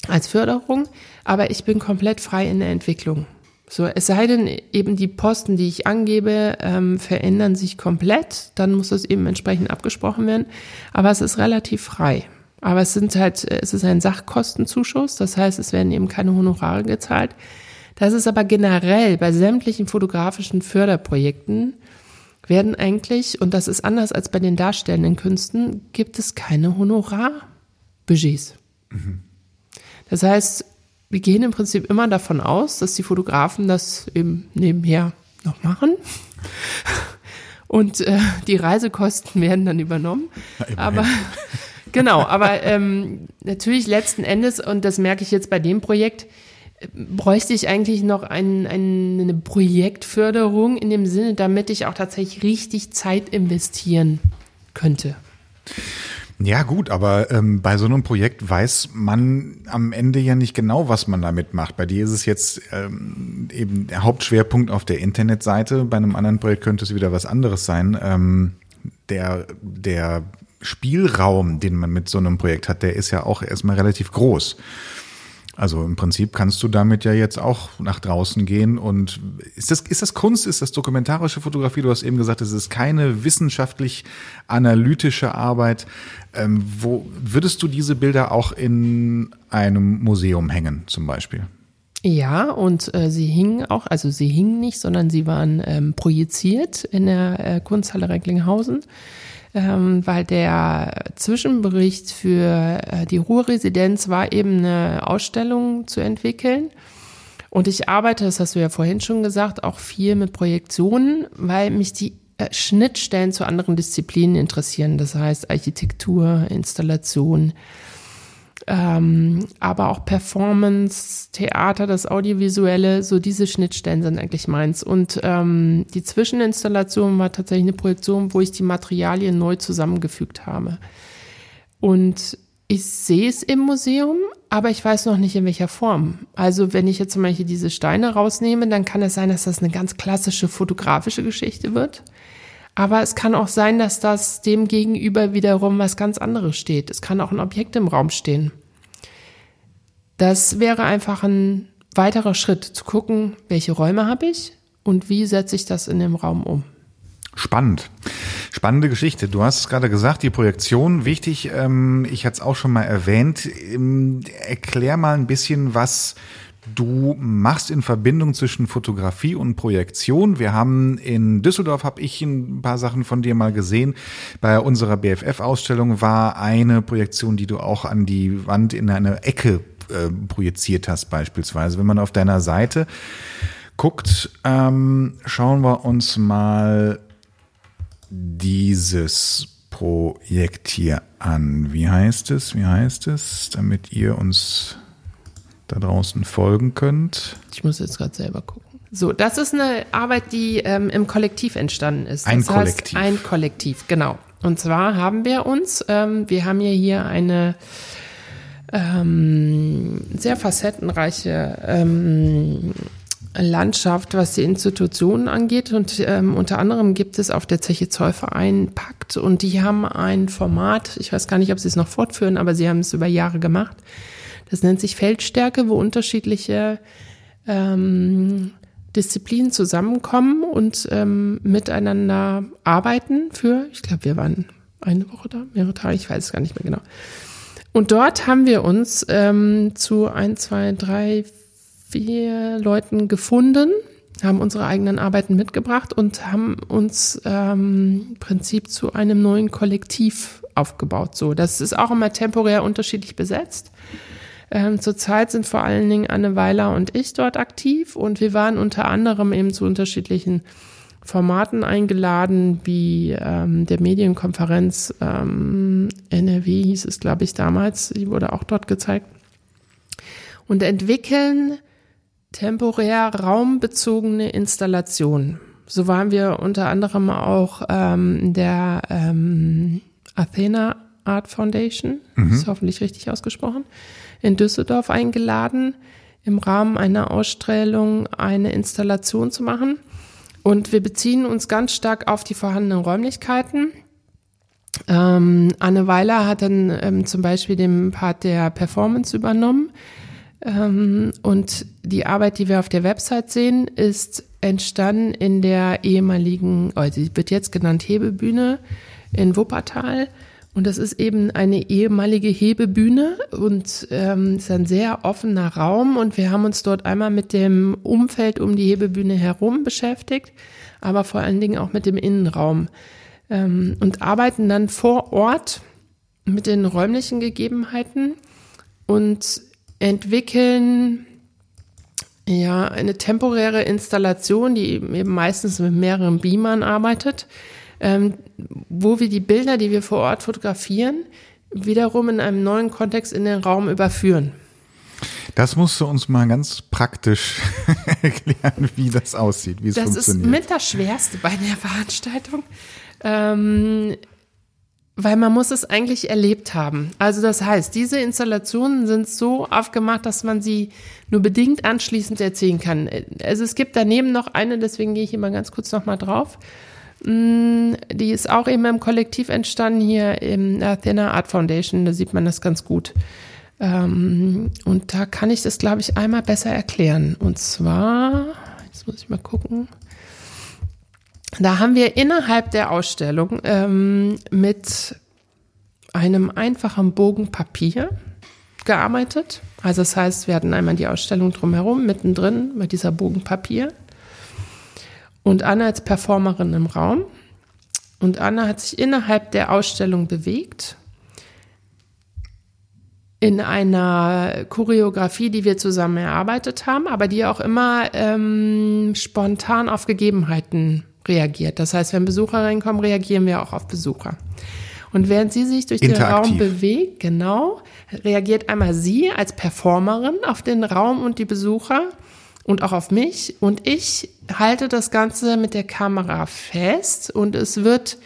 als Förderung, aber ich bin komplett frei in der Entwicklung. So, es sei denn, eben die Posten, die ich angebe, ähm, verändern sich komplett, dann muss das eben entsprechend abgesprochen werden. Aber es ist relativ frei. Aber es sind halt, es ist ein Sachkostenzuschuss, das heißt, es werden eben keine Honorare gezahlt. Das ist aber generell bei sämtlichen fotografischen Förderprojekten werden eigentlich, und das ist anders als bei den darstellenden Künsten, gibt es keine Honorarbudgets. Mhm. Das heißt, wir gehen im Prinzip immer davon aus, dass die Fotografen das eben nebenher noch machen. [LAUGHS] Und äh, die Reisekosten werden dann übernommen. Ja, aber genau, aber ähm, natürlich letzten Endes, und das merke ich jetzt bei dem Projekt, bräuchte ich eigentlich noch ein, ein, eine Projektförderung in dem Sinne, damit ich auch tatsächlich richtig Zeit investieren könnte. Ja gut, aber ähm, bei so einem Projekt weiß man am Ende ja nicht genau, was man damit macht. Bei dir ist es jetzt ähm, eben der Hauptschwerpunkt auf der Internetseite. Bei einem anderen Projekt könnte es wieder was anderes sein. Ähm, der, der Spielraum, den man mit so einem Projekt hat, der ist ja auch erstmal relativ groß. Also im Prinzip kannst du damit ja jetzt auch nach draußen gehen und ist das, ist das Kunst, ist das dokumentarische Fotografie? Du hast eben gesagt, es ist keine wissenschaftlich analytische Arbeit. Ähm, wo würdest du diese Bilder auch in einem Museum hängen, zum Beispiel? Ja, und äh, sie hingen auch, also sie hingen nicht, sondern sie waren ähm, projiziert in der äh, Kunsthalle Recklinghausen ähm, weil der Zwischenbericht für äh, die Ruhrresidenz war eben eine Ausstellung zu entwickeln. Und ich arbeite, das hast du ja vorhin schon gesagt, auch viel mit Projektionen, weil mich die äh, Schnittstellen zu anderen Disziplinen interessieren. Das heißt Architektur, Installation, ähm, aber auch Performance, Theater, das Audiovisuelle, so diese Schnittstellen sind eigentlich meins. Und ähm, die Zwischeninstallation war tatsächlich eine Projektion, wo ich die Materialien neu zusammengefügt habe. Und ich sehe es im Museum, aber ich weiß noch nicht in welcher Form. Also wenn ich jetzt zum Beispiel diese Steine rausnehme, dann kann es sein, dass das eine ganz klassische fotografische Geschichte wird. Aber es kann auch sein, dass das dem gegenüber wiederum was ganz anderes steht. Es kann auch ein Objekt im Raum stehen. Das wäre einfach ein weiterer Schritt, zu gucken, welche Räume habe ich und wie setze ich das in dem Raum um. Spannend. Spannende Geschichte. Du hast es gerade gesagt, die Projektion, wichtig, ähm, ich hatte es auch schon mal erwähnt. Ähm, erklär mal ein bisschen, was du machst in Verbindung zwischen Fotografie und Projektion. Wir haben in Düsseldorf, habe ich ein paar Sachen von dir mal gesehen. Bei unserer BFF-Ausstellung war eine Projektion, die du auch an die Wand in eine Ecke äh, projiziert hast beispielsweise. Wenn man auf deiner Seite guckt, ähm, schauen wir uns mal dieses Projekt hier an. Wie heißt es? Wie heißt es? Damit ihr uns da draußen folgen könnt. Ich muss jetzt gerade selber gucken. So, das ist eine Arbeit, die ähm, im Kollektiv entstanden ist. Ein das Kollektiv. Heißt, ein Kollektiv, genau. Und zwar haben wir uns, ähm, wir haben ja hier eine ähm, sehr facettenreiche ähm, Landschaft, was die Institutionen angeht. Und ähm, unter anderem gibt es auf der Zeche Zollverein Pakt und die haben ein Format, ich weiß gar nicht, ob sie es noch fortführen, aber sie haben es über Jahre gemacht. Das nennt sich Feldstärke, wo unterschiedliche ähm, Disziplinen zusammenkommen und ähm, miteinander arbeiten für, ich glaube, wir waren eine Woche da, mehrere Tage, ich weiß es gar nicht mehr genau. Und dort haben wir uns ähm, zu ein, zwei, drei, vier Leuten gefunden, haben unsere eigenen Arbeiten mitgebracht und haben uns ähm, im Prinzip zu einem neuen Kollektiv aufgebaut. So, das ist auch immer temporär unterschiedlich besetzt. Ähm, zurzeit sind vor allen Dingen Anne Weiler und ich dort aktiv und wir waren unter anderem eben zu unterschiedlichen Formaten eingeladen, wie ähm, der Medienkonferenz ähm, NRW hieß es, glaube ich, damals, die wurde auch dort gezeigt, und entwickeln temporär raumbezogene Installationen. So waren wir unter anderem auch ähm, der ähm, Athena Art Foundation, mhm. ist hoffentlich richtig ausgesprochen, in Düsseldorf eingeladen, im Rahmen einer Ausstellung eine Installation zu machen. Und wir beziehen uns ganz stark auf die vorhandenen Räumlichkeiten. Ähm, Anne Weiler hat dann ähm, zum Beispiel den Part der Performance übernommen. Ähm, und die Arbeit, die wir auf der Website sehen, ist entstanden in der ehemaligen, also sie wird jetzt genannt Hebebühne in Wuppertal. Und das ist eben eine ehemalige Hebebühne und ähm, ist ein sehr offener Raum. Und wir haben uns dort einmal mit dem Umfeld um die Hebebühne herum beschäftigt, aber vor allen Dingen auch mit dem Innenraum ähm, und arbeiten dann vor Ort mit den räumlichen Gegebenheiten und entwickeln ja eine temporäre Installation, die eben meistens mit mehreren Beamern arbeitet, ähm, wo wir die Bilder, die wir vor Ort fotografieren, wiederum in einem neuen Kontext in den Raum überführen. Das musst du uns mal ganz praktisch [LAUGHS] erklären, wie das aussieht, wie es das funktioniert. Das ist mit das Schwerste bei der Veranstaltung. Ähm, weil man muss es eigentlich erlebt haben. Also das heißt, diese Installationen sind so aufgemacht, dass man sie nur bedingt anschließend erzählen kann. Also es gibt daneben noch eine, deswegen gehe ich immer ganz kurz nochmal drauf. Mm, die ist auch eben im Kollektiv entstanden hier im Athena Art Foundation, da sieht man das ganz gut. Ähm, und da kann ich das, glaube ich, einmal besser erklären. Und zwar, jetzt muss ich mal gucken. Da haben wir innerhalb der Ausstellung ähm, mit einem einfachen Bogen Papier gearbeitet. Also das heißt, wir hatten einmal die Ausstellung drumherum, mittendrin mit dieser Bogen Papier. Und Anna als Performerin im Raum. Und Anna hat sich innerhalb der Ausstellung bewegt. In einer Choreografie, die wir zusammen erarbeitet haben, aber die auch immer ähm, spontan auf Gegebenheiten reagiert. Das heißt, wenn Besucher reinkommen, reagieren wir auch auf Besucher. Und während sie sich durch den Raum bewegt, genau, reagiert einmal sie als Performerin auf den Raum und die Besucher und auch auf mich. Und ich halte das Ganze mit der Kamera fest und es wird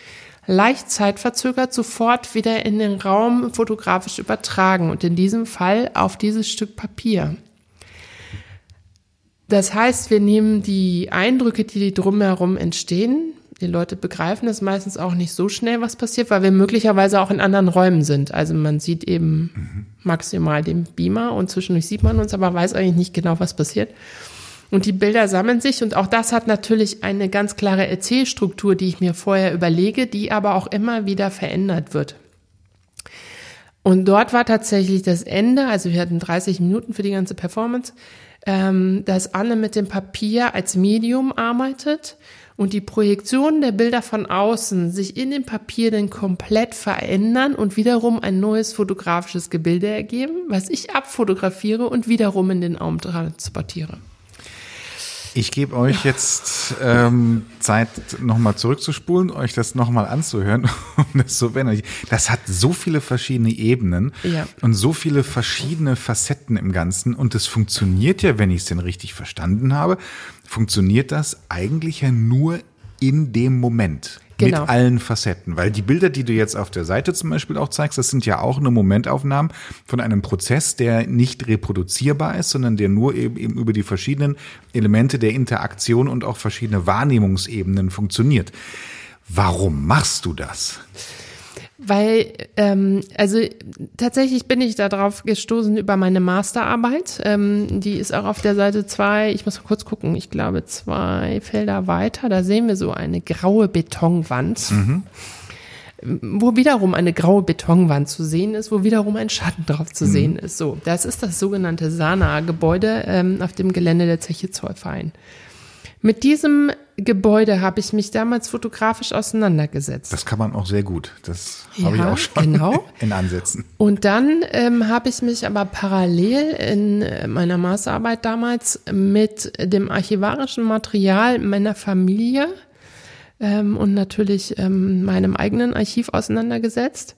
leicht zeitverzögert sofort wieder in den Raum fotografisch übertragen und in diesem Fall auf dieses Stück Papier. Das heißt, wir nehmen die Eindrücke, die drumherum entstehen. Die Leute begreifen es meistens auch nicht so schnell, was passiert, weil wir möglicherweise auch in anderen Räumen sind. Also man sieht eben mhm. maximal den Beamer und zwischendurch sieht man uns, aber weiß eigentlich nicht genau, was passiert. Und die Bilder sammeln sich und auch das hat natürlich eine ganz klare Erzählstruktur, die ich mir vorher überlege, die aber auch immer wieder verändert wird. Und dort war tatsächlich das Ende, also wir hatten 30 Minuten für die ganze Performance, ähm, dass Anne mit dem Papier als Medium arbeitet und die Projektionen der Bilder von außen sich in dem Papier dann komplett verändern und wiederum ein neues fotografisches Gebilde ergeben, was ich abfotografiere und wiederum in den Raum transportiere. Ich gebe euch jetzt ähm, Zeit, nochmal zurückzuspulen, euch das nochmal anzuhören. [LAUGHS] Um das, so, das hat so viele verschiedene Ebenen Ja. und so viele verschiedene Facetten im Ganzen. Und es funktioniert ja, wenn ich es denn richtig verstanden habe, funktioniert das eigentlich ja nur in dem Moment. Genau. Mit allen Facetten. Weil die Bilder, die du jetzt auf der Seite zum Beispiel auch zeigst, das sind ja auch nur Momentaufnahmen von einem Prozess, der nicht reproduzierbar ist, sondern der nur eben, eben über die verschiedenen Elemente der Interaktion und auch verschiedene Wahrnehmungsebenen funktioniert. Warum machst du das? Weil, ähm, also tatsächlich bin ich darauf gestoßen über meine Masterarbeit. Ähm, die ist auch auf der Seite zwei, ich muss mal kurz gucken, ich glaube zwei Felder weiter, da sehen wir so eine graue Betonwand. Wo wiederum eine graue Betonwand zu sehen ist, wo wiederum ein Schatten drauf zu sehen ist. So, das ist das sogenannte Sana-Gebäude ähm, auf dem Gelände der Zeche Zollverein. Mit diesem Gebäude habe ich mich damals fotografisch auseinandergesetzt. Das kann man auch sehr gut. Das habe ich Ja, auch schon genau. [LAUGHS] in Ansätzen. Und dann ähm, habe ich mich aber parallel in äh, meiner Masterarbeit damals mit dem archivarischen Material meiner Familie ähm, und natürlich ähm, meinem eigenen Archiv auseinandergesetzt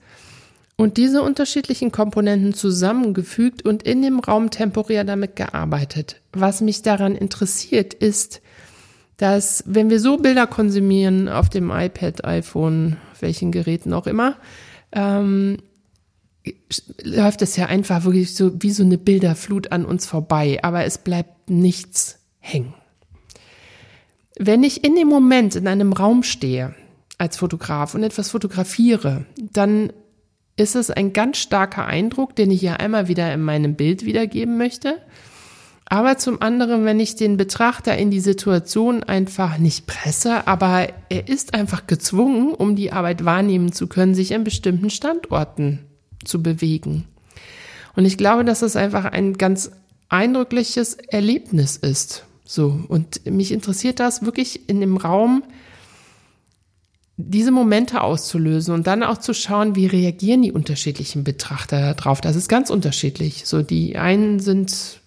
und diese unterschiedlichen Komponenten zusammengefügt und in dem Raum temporär damit gearbeitet. Was mich daran interessiert, ist, dass wenn wir so Bilder konsumieren auf dem iPad, iPhone, welchen Geräten auch immer, ähm, läuft es ja einfach wirklich so wie so eine Bilderflut an uns vorbei, aber es bleibt nichts hängen. Wenn ich in dem Moment in einem Raum stehe als Fotograf und etwas fotografiere, dann ist es ein ganz starker Eindruck, den ich ja einmal wieder in meinem Bild wiedergeben möchte. Aber zum anderen, wenn ich den Betrachter in die Situation einfach nicht presse, aber er ist einfach gezwungen, um die Arbeit wahrnehmen zu können, sich an bestimmten Standorten zu bewegen. Und ich glaube, dass das einfach ein ganz eindrückliches Erlebnis ist. So. Und mich interessiert das wirklich in dem Raum, diese Momente auszulösen und dann auch zu schauen, wie reagieren die unterschiedlichen Betrachter darauf. Das ist ganz unterschiedlich. So, die einen sind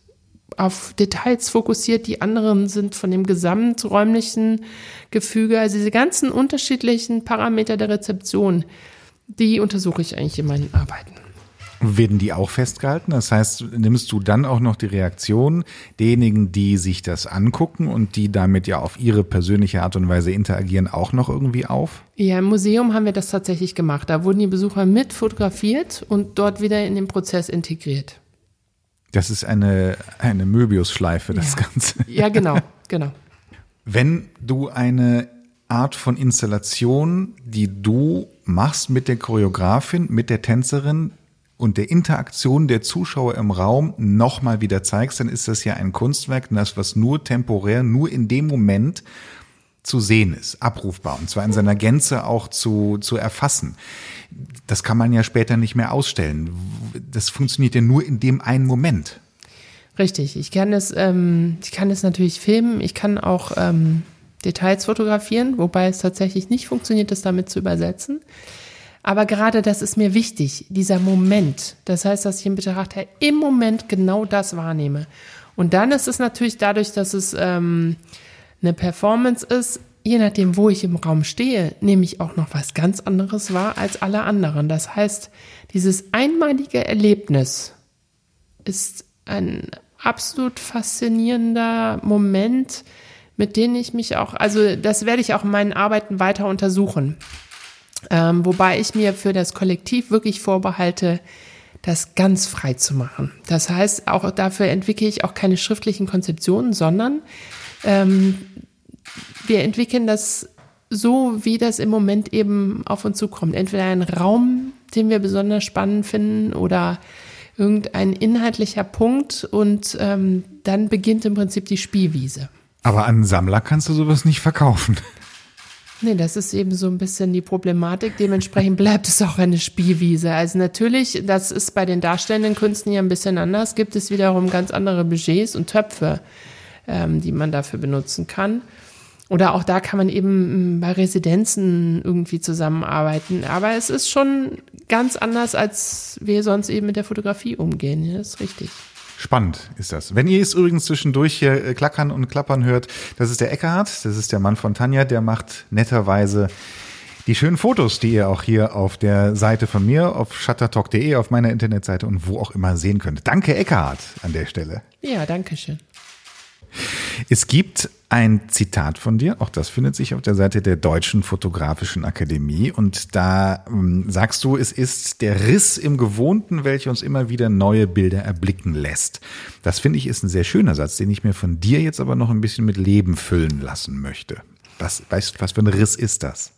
auf Details fokussiert, die anderen sind von dem gesamträumlichen Gefüge. Also diese ganzen unterschiedlichen Parameter der Rezeption, die untersuche ich eigentlich in meinen Arbeiten. Werden die auch festgehalten? Das heißt, nimmst du dann auch noch die Reaktion derjenigen, die sich das angucken und die damit ja auf ihre persönliche Art und Weise interagieren, auch noch irgendwie auf? Ja, im Museum haben wir das tatsächlich gemacht. Da wurden die Besucher mit fotografiert und dort wieder in den Prozess integriert. Das ist eine, eine Möbius-Schleife, das Ja. Ganze. Ja, genau, genau. Wenn du eine Art von Installation, die du machst mit der Choreografin, mit der Tänzerin und der Interaktion der Zuschauer im Raum nochmal wieder zeigst, dann ist das ja ein Kunstwerk, das was nur temporär, nur in dem Moment zu sehen ist, abrufbar und zwar in seiner Gänze auch zu, zu erfassen. Das kann man ja später nicht mehr ausstellen. Das funktioniert ja nur in dem einen Moment. Richtig. Ich kann es, ähm, ich kann es natürlich filmen. Ich kann auch ähm, Details fotografieren, wobei es tatsächlich nicht funktioniert, das damit zu übersetzen. Aber gerade das ist mir wichtig, dieser Moment. Das heißt, dass ich im Betrachter im Moment genau das wahrnehme. Und dann ist es natürlich dadurch, dass es ähm, eine Performance ist, je nachdem, wo ich im Raum stehe, nehme ich auch noch was ganz anderes wahr als alle anderen. Das heißt, dieses einmalige Erlebnis ist ein absolut faszinierender Moment, mit dem ich mich auch, also das werde ich auch in meinen Arbeiten weiter untersuchen. Ähm, wobei ich mir für das Kollektiv wirklich vorbehalte, das ganz frei zu machen. Das heißt, auch dafür entwickle ich auch keine schriftlichen Konzeptionen, sondern ähm, wir entwickeln das so, wie das im Moment eben auf uns zukommt. Entweder ein Raum, den wir besonders spannend finden oder irgendein inhaltlicher Punkt und ähm, dann beginnt im Prinzip die Spielwiese. Aber an einen Sammler kannst du sowas nicht verkaufen. Nee, das ist eben so ein bisschen die Problematik. Dementsprechend bleibt es auch eine Spielwiese. Also natürlich, das ist bei den darstellenden Künsten ja ein bisschen anders, gibt es wiederum ganz andere Budgets und Töpfe, ähm, die man dafür benutzen kann. Oder auch da kann man eben mm, bei Residenzen irgendwie zusammenarbeiten. Aber es ist schon ganz anders, als wir sonst eben mit der Fotografie umgehen. Das ist richtig. Spannend ist das. Wenn ihr es übrigens zwischendurch hier äh, klackern und klappern hört, das ist der Eckhard, das ist der Mann von Tanja, der macht netterweise die schönen Fotos, die ihr auch hier auf der Seite von mir, auf shuttertalk.de, auf meiner Internetseite und wo auch immer sehen könnt. Danke, Eckhard, an der Stelle. Ja, danke schön. Es gibt ein Zitat von dir, auch das findet sich auf der Seite der Deutschen Fotografischen Akademie und da ähm, sagst du, es ist der Riss im Gewohnten, welcher uns immer wieder neue Bilder erblicken lässt. Das finde ich ist ein sehr schöner Satz, den ich mir von dir jetzt aber noch ein bisschen mit Leben füllen lassen möchte. Was, weißt du, was für ein Riss ist das?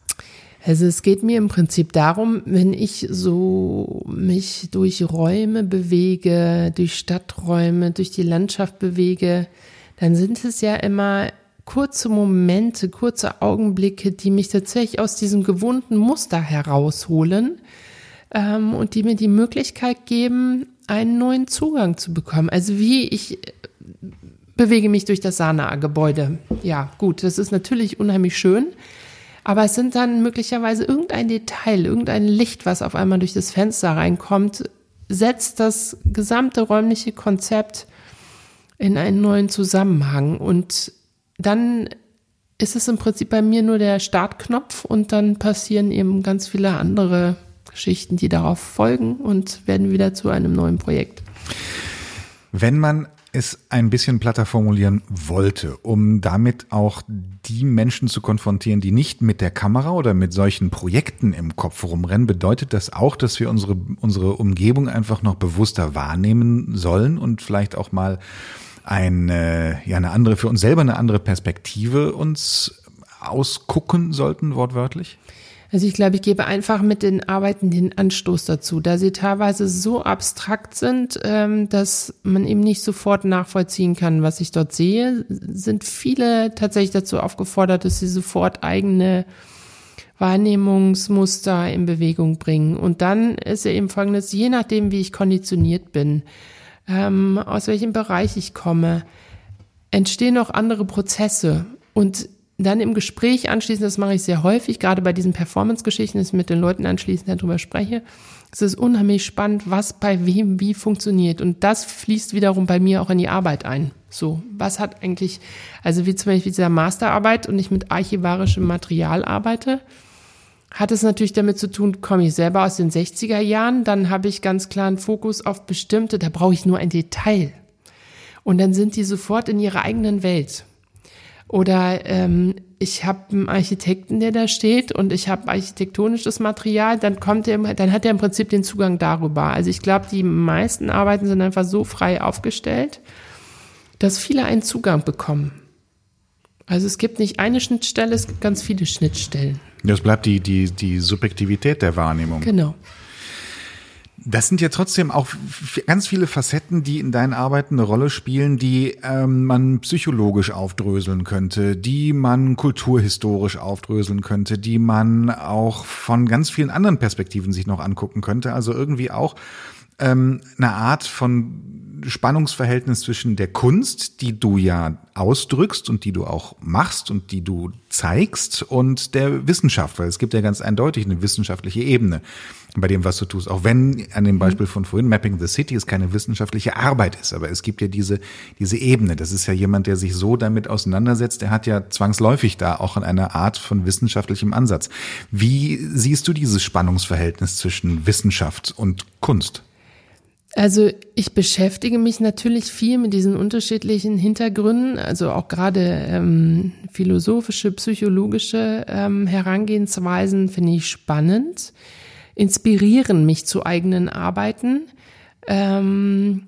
Also es geht mir im Prinzip darum, wenn ich so mich durch Räume bewege, durch Stadträume, durch die Landschaft bewege, dann sind es ja immer kurze Momente, kurze Augenblicke, die mich tatsächlich aus diesem gewohnten Muster herausholen ähm, und die mir die Möglichkeit geben, einen neuen Zugang zu bekommen. Also wie ich äh, bewege mich durch das Sana-Gebäude. Ja, gut, das ist natürlich unheimlich schön. Aber es sind dann möglicherweise irgendein Detail, irgendein Licht, was auf einmal durch das Fenster reinkommt, setzt das gesamte räumliche Konzept in einen neuen Zusammenhang. Und dann ist es im Prinzip bei mir nur der Startknopf und dann passieren eben ganz viele andere Geschichten, die darauf folgen und werden wieder zu einem neuen Projekt. Wenn man es ein bisschen platter formulieren wollte, um damit auch die Menschen zu konfrontieren, die nicht mit der Kamera oder mit solchen Projekten im Kopf rumrennen, bedeutet das auch, dass wir unsere, unsere Umgebung einfach noch bewusster wahrnehmen sollen und vielleicht auch mal eine, ja, eine andere, für uns selber eine andere Perspektive uns ausgucken sollten, wortwörtlich? Also ich glaube, ich gebe einfach mit den Arbeiten den Anstoß dazu, da sie teilweise so abstrakt sind, ähm, dass man eben nicht sofort nachvollziehen kann, was ich dort sehe, sind viele tatsächlich dazu aufgefordert, dass sie sofort eigene Wahrnehmungsmuster in Bewegung bringen. Und dann ist ja eben folgendes, je nachdem, wie ich konditioniert bin, ähm, aus welchem Bereich ich komme, entstehen auch andere Prozesse. Und dann im Gespräch anschließend, das mache ich sehr häufig, gerade bei diesen Performance-Geschichten, dass ich mit den Leuten anschließend darüber spreche, es ist unheimlich spannend, was bei wem wie funktioniert. Und das fließt wiederum bei mir auch in die Arbeit ein. So, was hat eigentlich, also wie zum Beispiel dieser Masterarbeit und ich mit archivarischem Material arbeite, hat es natürlich damit zu tun, komme ich selber aus den 60er Jahren, dann habe ich ganz klar einen Fokus auf bestimmte, da brauche ich nur ein Detail. Und dann sind die sofort in ihrer eigenen Welt. Oder ähm, ich habe einen Architekten, der da steht und ich habe architektonisches Material, dann kommt er, dann hat er im Prinzip den Zugang darüber. Also ich glaube, die meisten Arbeiten sind einfach so frei aufgestellt, dass viele einen Zugang bekommen. Also es gibt nicht eine Schnittstelle, es gibt ganz viele Schnittstellen. Das bleibt die, die, die Subjektivität der Wahrnehmung. Genau. Das sind ja trotzdem auch ganz viele Facetten, die in deinen Arbeiten eine Rolle spielen, die ähm, man psychologisch aufdröseln könnte, die man kulturhistorisch aufdröseln könnte, die man auch von ganz vielen anderen Perspektiven sich noch angucken könnte. Also irgendwie auch ähm, eine Art von Spannungsverhältnis zwischen der Kunst, die du ja ausdrückst und die du auch machst und die du zeigst, und der Wissenschaft, weil es gibt ja ganz eindeutig eine wissenschaftliche Ebene bei dem, was du tust. Auch wenn an dem Beispiel von vorhin, Mapping the City, es keine wissenschaftliche Arbeit ist, aber es gibt ja diese, diese Ebene. Das ist ja jemand, der sich so damit auseinandersetzt, der hat ja zwangsläufig da auch eine Art von wissenschaftlichem Ansatz. Wie siehst du dieses Spannungsverhältnis zwischen Wissenschaft und Kunst? Also ich beschäftige mich natürlich viel mit diesen unterschiedlichen Hintergründen, also auch gerade ähm, philosophische, psychologische ähm, Herangehensweisen finde ich spannend, inspirieren mich zu eigenen Arbeiten. Ähm,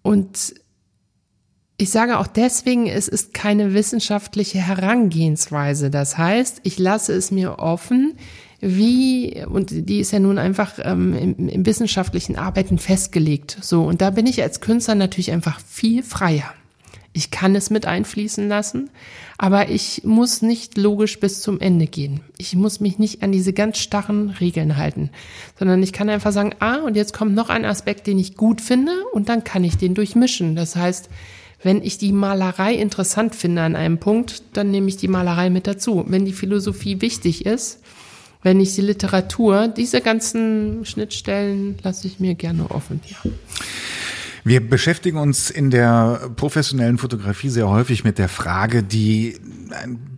und ich sage auch deswegen, es ist keine wissenschaftliche Herangehensweise. Das heißt, ich lasse es mir offen, wie, und die ist ja nun einfach ähm, im, im wissenschaftlichen Arbeiten festgelegt. So, und da bin ich als Künstler natürlich einfach viel freier. Ich kann es mit einfließen lassen, aber ich muss nicht logisch bis zum Ende gehen. Ich muss mich nicht an diese ganz starren Regeln halten, sondern ich kann einfach sagen, ah, und jetzt kommt noch ein Aspekt, den ich gut finde, und dann kann ich den durchmischen. Das heißt, wenn ich die Malerei interessant finde an einem Punkt, dann nehme ich die Malerei mit dazu. Wenn die Philosophie wichtig ist, wenn ich die Literatur, diese ganzen Schnittstellen lasse ich mir gerne offen. Ja. Wir beschäftigen uns in der professionellen Fotografie sehr häufig mit der Frage, die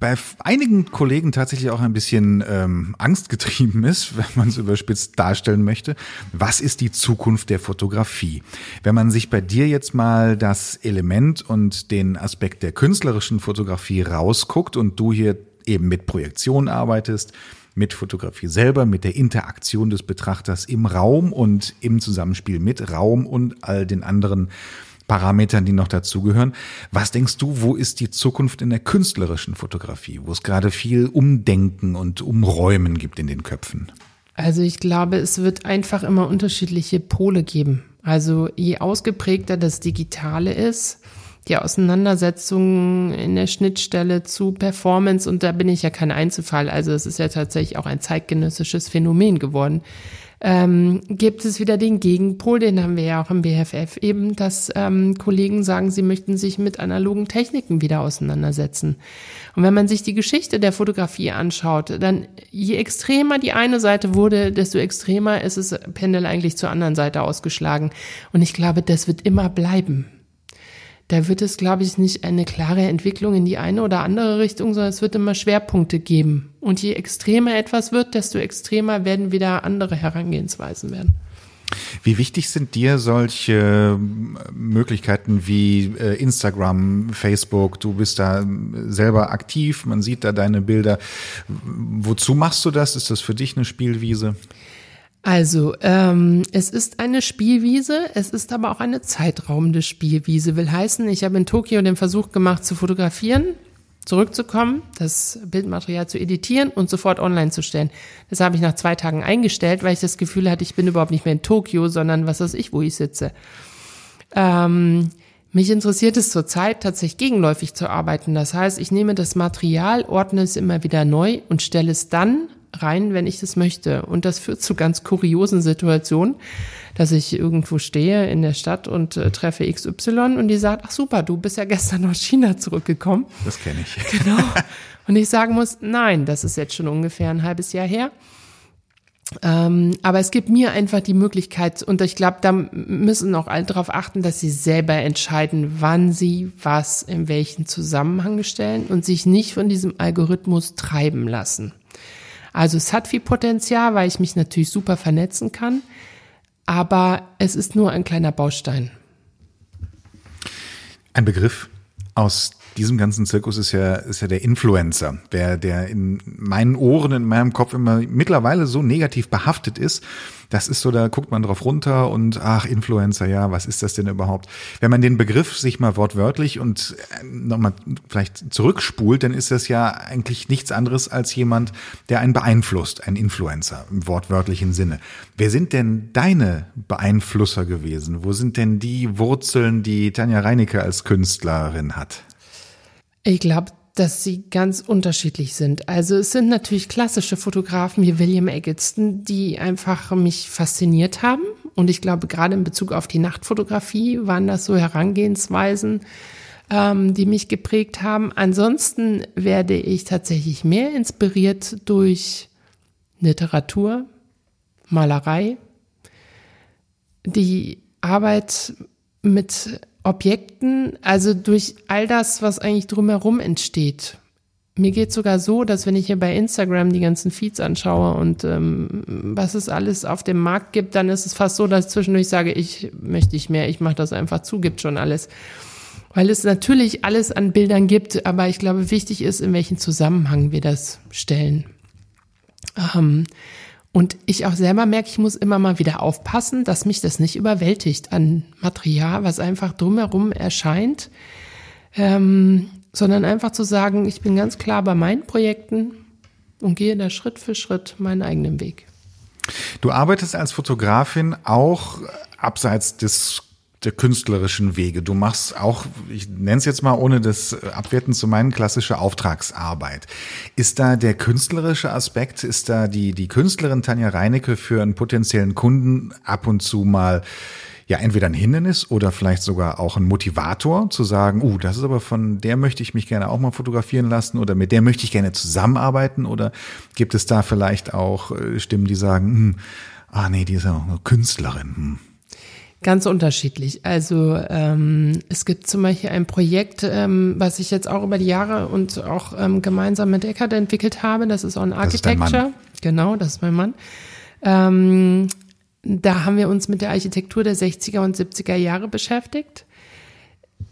bei einigen Kollegen tatsächlich auch ein bisschen ähm, angstgetrieben ist, [LAUGHS] wenn man es überspitzt darstellen möchte. Was ist die Zukunft der Fotografie? Wenn man sich bei dir jetzt mal das Element und den Aspekt der künstlerischen Fotografie rausguckt und du hier eben mit Projektion arbeitest, mit Fotografie selber, mit der Interaktion des Betrachters im Raum und im Zusammenspiel mit Raum und all den anderen Parametern, die noch dazugehören. Was denkst du, wo ist die Zukunft in der künstlerischen Fotografie, wo es gerade viel Umdenken und Umräumen gibt in den Köpfen? Also ich glaube, es wird einfach immer unterschiedliche Pole geben. Also je ausgeprägter das Digitale ist, die Auseinandersetzung in der Schnittstelle zu Performance, und da bin ich ja kein Einzelfall, also es ist ja tatsächlich auch ein zeitgenössisches Phänomen geworden, ähm, gibt es wieder den Gegenpol, den haben wir ja auch im BFF eben, dass ähm, Kollegen sagen, sie möchten sich mit analogen Techniken wieder auseinandersetzen. Und wenn man sich die Geschichte der Fotografie anschaut, dann je extremer die eine Seite wurde, desto extremer ist es Pendel eigentlich zur anderen Seite ausgeschlagen. Und ich glaube, das wird immer bleiben da wird es, glaube ich, nicht eine klare Entwicklung in die eine oder andere Richtung, sondern es wird immer Schwerpunkte geben. Und je extremer etwas wird, desto extremer werden wieder andere Herangehensweisen werden. Wie wichtig sind dir solche Möglichkeiten wie äh, Instagram, Facebook? Du bist da selber aktiv, man sieht da deine Bilder. Wozu machst du das? Ist das für dich eine Spielwiese? Also, ähm, es ist eine Spielwiese, es ist aber auch eine zeitraumende Spielwiese. Will heißen, ich habe in Tokio den Versuch gemacht zu fotografieren, zurückzukommen, das Bildmaterial zu editieren und sofort online zu stellen. Das habe ich nach zwei Tagen eingestellt, weil ich das Gefühl hatte, ich bin überhaupt nicht mehr in Tokio, sondern was weiß ich, wo ich sitze. Ähm, mich interessiert es zurzeit tatsächlich gegenläufig zu arbeiten. Das heißt, ich nehme das Material, ordne es immer wieder neu und stelle es dann rein, wenn ich das möchte. Und das führt zu ganz kuriosen Situationen, dass ich irgendwo stehe in der Stadt und äh, treffe XY und die sagt, ach super, du bist ja gestern aus China zurückgekommen. Das kenne ich. [LAUGHS] Genau. Und ich sagen muss, nein, das ist jetzt schon ungefähr ein halbes Jahr her. Ähm, aber es gibt mir einfach die Möglichkeit, und ich glaube, da müssen auch alle darauf achten, dass sie selber entscheiden, wann sie was in welchen Zusammenhang stellen und sich nicht von diesem Algorithmus treiben lassen. Also es hat viel Potenzial, weil ich mich natürlich super vernetzen kann, aber es ist nur ein kleiner Baustein. Ein Begriff aus diesem ganzen Zirkus ist ja, ist ja der Influencer, der, der in meinen Ohren, in meinem Kopf immer mittlerweile so negativ behaftet ist. Das ist so, da guckt man drauf runter und ach, Influencer, ja, was ist das denn überhaupt? Wenn man den Begriff sich mal wortwörtlich und äh, nochmal vielleicht zurückspult, dann ist das ja eigentlich nichts anderes als jemand, der einen beeinflusst, ein Influencer im wortwörtlichen Sinne. Wer sind denn deine Beeinflusser gewesen? Wo sind denn die Wurzeln, die Tanja Reinecke als Künstlerin hat? Ich glaube, dass sie ganz unterschiedlich sind. Also es sind natürlich klassische Fotografen wie William Eggleston, die einfach mich fasziniert haben. Und ich glaube, gerade in Bezug auf die Nachtfotografie waren das so Herangehensweisen, ähm, die mich geprägt haben. Ansonsten werde ich tatsächlich mehr inspiriert durch Literatur, Malerei, die Arbeit mit Objekten, also durch all das, was eigentlich drumherum entsteht. Mir geht sogar so, dass wenn ich hier bei Instagram die ganzen Feeds anschaue und ähm, was es alles auf dem Markt gibt, dann ist es fast so, dass ich zwischendurch sage, ich möchte nicht mehr, ich mache das einfach zu, gibt schon alles. Weil es natürlich alles an Bildern gibt, aber ich glaube, wichtig ist, in welchen Zusammenhang wir das stellen. Ähm, und ich auch selber merke, ich muss immer mal wieder aufpassen, dass mich das nicht überwältigt an Material, was einfach drumherum erscheint, ähm, sondern einfach zu sagen, ich bin ganz klar bei meinen Projekten und gehe da Schritt für Schritt meinen eigenen Weg. Du arbeitest als Fotografin auch abseits des der künstlerischen Wege. Du machst auch, ich nenne es jetzt mal, ohne das abwerten zu meinen, klassische Auftragsarbeit. Ist da der künstlerische Aspekt, ist da die, die Künstlerin Tanja Reinecke für einen potenziellen Kunden ab und zu mal ja entweder ein Hindernis oder vielleicht sogar auch ein Motivator zu sagen, uh, das ist aber von der möchte ich mich gerne auch mal fotografieren lassen oder mit der möchte ich gerne zusammenarbeiten oder gibt es da vielleicht auch äh, Stimmen, die sagen, hm, ah nee, die ist ja auch eine Künstlerin. Hm. Ganz unterschiedlich. Also ähm, es gibt zum Beispiel ein Projekt, ähm, was ich jetzt auch über die Jahre und auch ähm, gemeinsam mit Eckert entwickelt habe. Das ist On Architecture. Das genau, das ist mein Mann. Ähm, da haben wir uns mit der Architektur der 60er und 70er Jahre beschäftigt,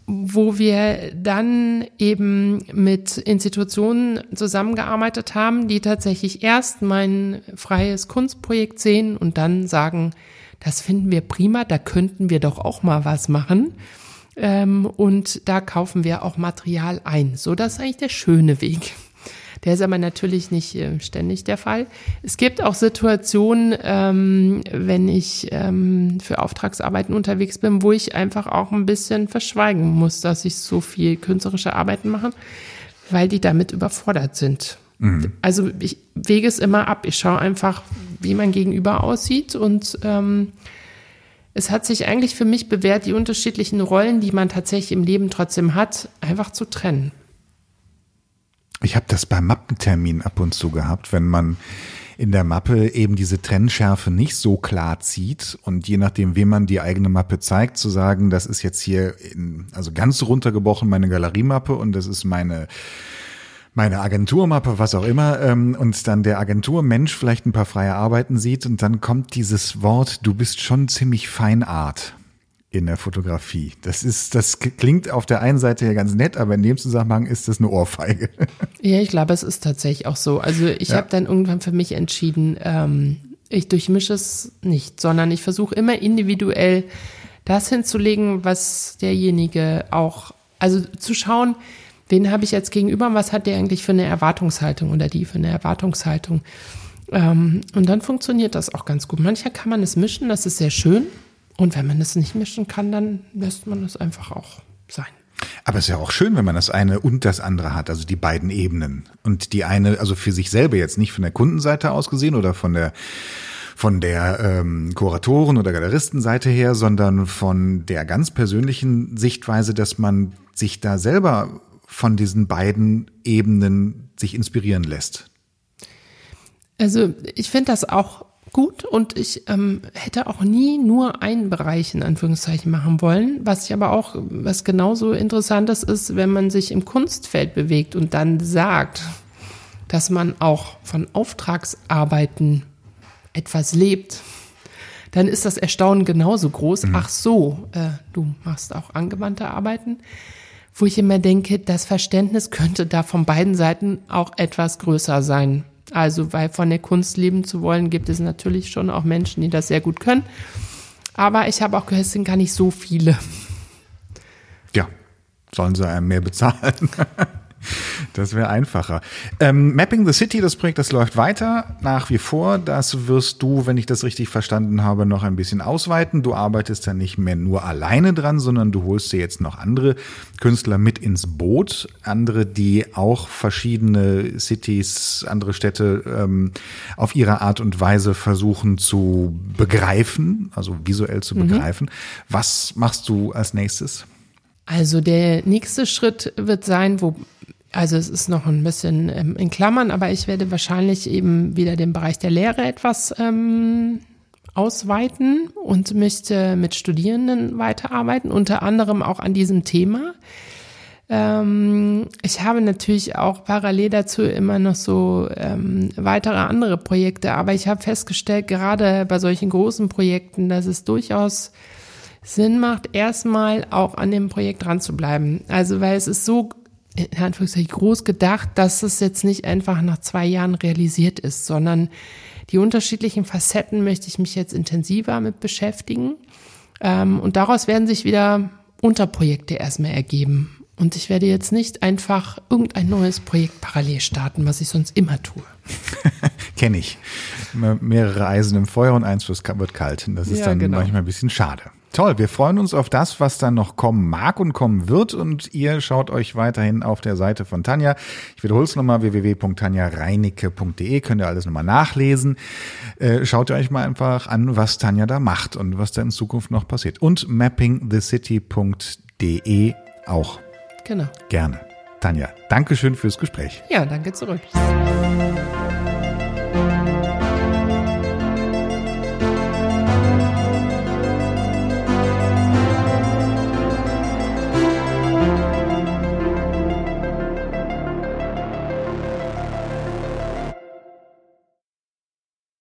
wo wir dann eben mit Institutionen zusammengearbeitet haben, die tatsächlich erst mein freies Kunstprojekt sehen und dann sagen, das finden wir prima, da könnten wir doch auch mal was machen. Ähm, und da kaufen wir auch Material ein. So, das ist eigentlich der schöne Weg. Der ist aber natürlich nicht äh, ständig der Fall. Es gibt auch Situationen, ähm, wenn ich ähm, für Auftragsarbeiten unterwegs bin, wo ich einfach auch ein bisschen verschweigen muss, dass ich so viel künstlerische Arbeiten mache, weil die damit überfordert sind. Mhm. Also ich wege es immer ab. Ich schaue einfach, wie mein Gegenüber aussieht und ähm, es hat sich eigentlich für mich bewährt, die unterschiedlichen Rollen, die man tatsächlich im Leben trotzdem hat, einfach zu trennen. Ich habe das beim Mappentermin ab und zu gehabt, wenn man in der Mappe eben diese Trennschärfe nicht so klar zieht und je nachdem, wem man die eigene Mappe zeigt, zu sagen, das ist jetzt hier in, also ganz runtergebrochen meine Galeriemappe und das ist meine meine Agenturmappe, was auch immer, ähm, und dann der Agenturmensch vielleicht ein paar freie Arbeiten sieht und dann kommt dieses Wort, du bist schon ziemlich Feinart in der Fotografie. Das ist, das klingt auf der einen Seite ja ganz nett, aber in dem Zusammenhang ist das eine Ohrfeige. [LAUGHS] Ja, ich glaube, es ist tatsächlich auch so. Also ich ja. habe dann irgendwann für mich entschieden, ähm, ich durchmische es nicht, sondern ich versuche immer individuell das hinzulegen, was derjenige auch, also zu schauen, wen habe ich jetzt gegenüber und was hat der eigentlich für eine Erwartungshaltung oder die für eine Erwartungshaltung. Ähm, und dann funktioniert das auch ganz gut. Manchmal kann man es mischen, das ist sehr schön. Und wenn man es nicht mischen kann, dann lässt man es einfach auch sein. Aber es ist ja auch schön, wenn man das eine und das andere hat, also die beiden Ebenen. Und die eine, also für sich selber jetzt nicht von der Kundenseite aus gesehen oder von der von der ähm, Kuratoren- oder Galeristenseite her, sondern von der ganz persönlichen Sichtweise, dass man sich da selber von diesen beiden Ebenen sich inspirieren lässt. Also ich finde das auch gut und ich ähm, hätte auch nie nur einen Bereich in Anführungszeichen machen wollen. Was ich aber auch, was genauso interessantes ist, wenn man sich im Kunstfeld bewegt und dann sagt, dass man auch von Auftragsarbeiten etwas lebt, dann ist das Erstaunen genauso groß. Mhm. Ach so, äh, du machst auch angewandte Arbeiten, wo ich immer denke, das Verständnis könnte da von beiden Seiten auch etwas größer sein. Also, weil von der Kunst leben zu wollen, gibt es natürlich schon auch Menschen, die das sehr gut können. Aber ich habe auch gehört, es sind gar nicht so viele. Ja, sollen sie einem mehr bezahlen. [LAUGHS] Das wäre einfacher. Ähm, Mapping the City, das Projekt, das läuft weiter nach wie vor. Das wirst du, wenn ich das richtig verstanden habe, noch ein bisschen ausweiten. Du arbeitest da nicht mehr nur alleine dran, sondern du holst dir jetzt noch andere Künstler mit ins Boot. Andere, die auch verschiedene Cities, andere Städte ähm, auf ihre Art und Weise versuchen zu begreifen, also visuell zu mhm. begreifen. Was machst du als nächstes? Also der nächste Schritt wird sein, wo also es ist noch ein bisschen ähm, in Klammern, aber ich werde wahrscheinlich eben wieder den Bereich der Lehre etwas ähm, ausweiten und möchte mit Studierenden weiterarbeiten, unter anderem auch an diesem Thema. Ähm, ich habe natürlich auch parallel dazu immer noch so ähm, weitere andere Projekte, aber ich habe festgestellt, gerade bei solchen großen Projekten, dass es durchaus Sinn macht, erstmal auch an dem Projekt dran zu bleiben. Also weil es ist so in Anführungszeichen groß gedacht, dass es jetzt nicht einfach nach zwei Jahren realisiert ist, sondern die unterschiedlichen Facetten möchte ich mich jetzt intensiver mit beschäftigen. Ähm, und daraus werden sich wieder Unterprojekte erstmal ergeben. Und ich werde jetzt nicht einfach irgendein neues Projekt parallel starten, was ich sonst immer tue. [LAUGHS] Kenne ich. Mehrere Eisen im Feuer und eins wird kalt. Das ist Ja, dann genau. manchmal ein bisschen schade. Toll, wir freuen uns auf das, was dann noch kommen mag und kommen wird. Und ihr schaut euch weiterhin auf der Seite von Tanja. Ich wiederhole es nochmal, www.tanjareinicke.de, könnt ihr alles nochmal nachlesen. Äh, schaut euch mal einfach an, was Tanja da macht und was da in Zukunft noch passiert. Und mappingthecity.de auch Genau. gerne. Tanja, Dankeschön fürs Gespräch. Ja, danke zurück.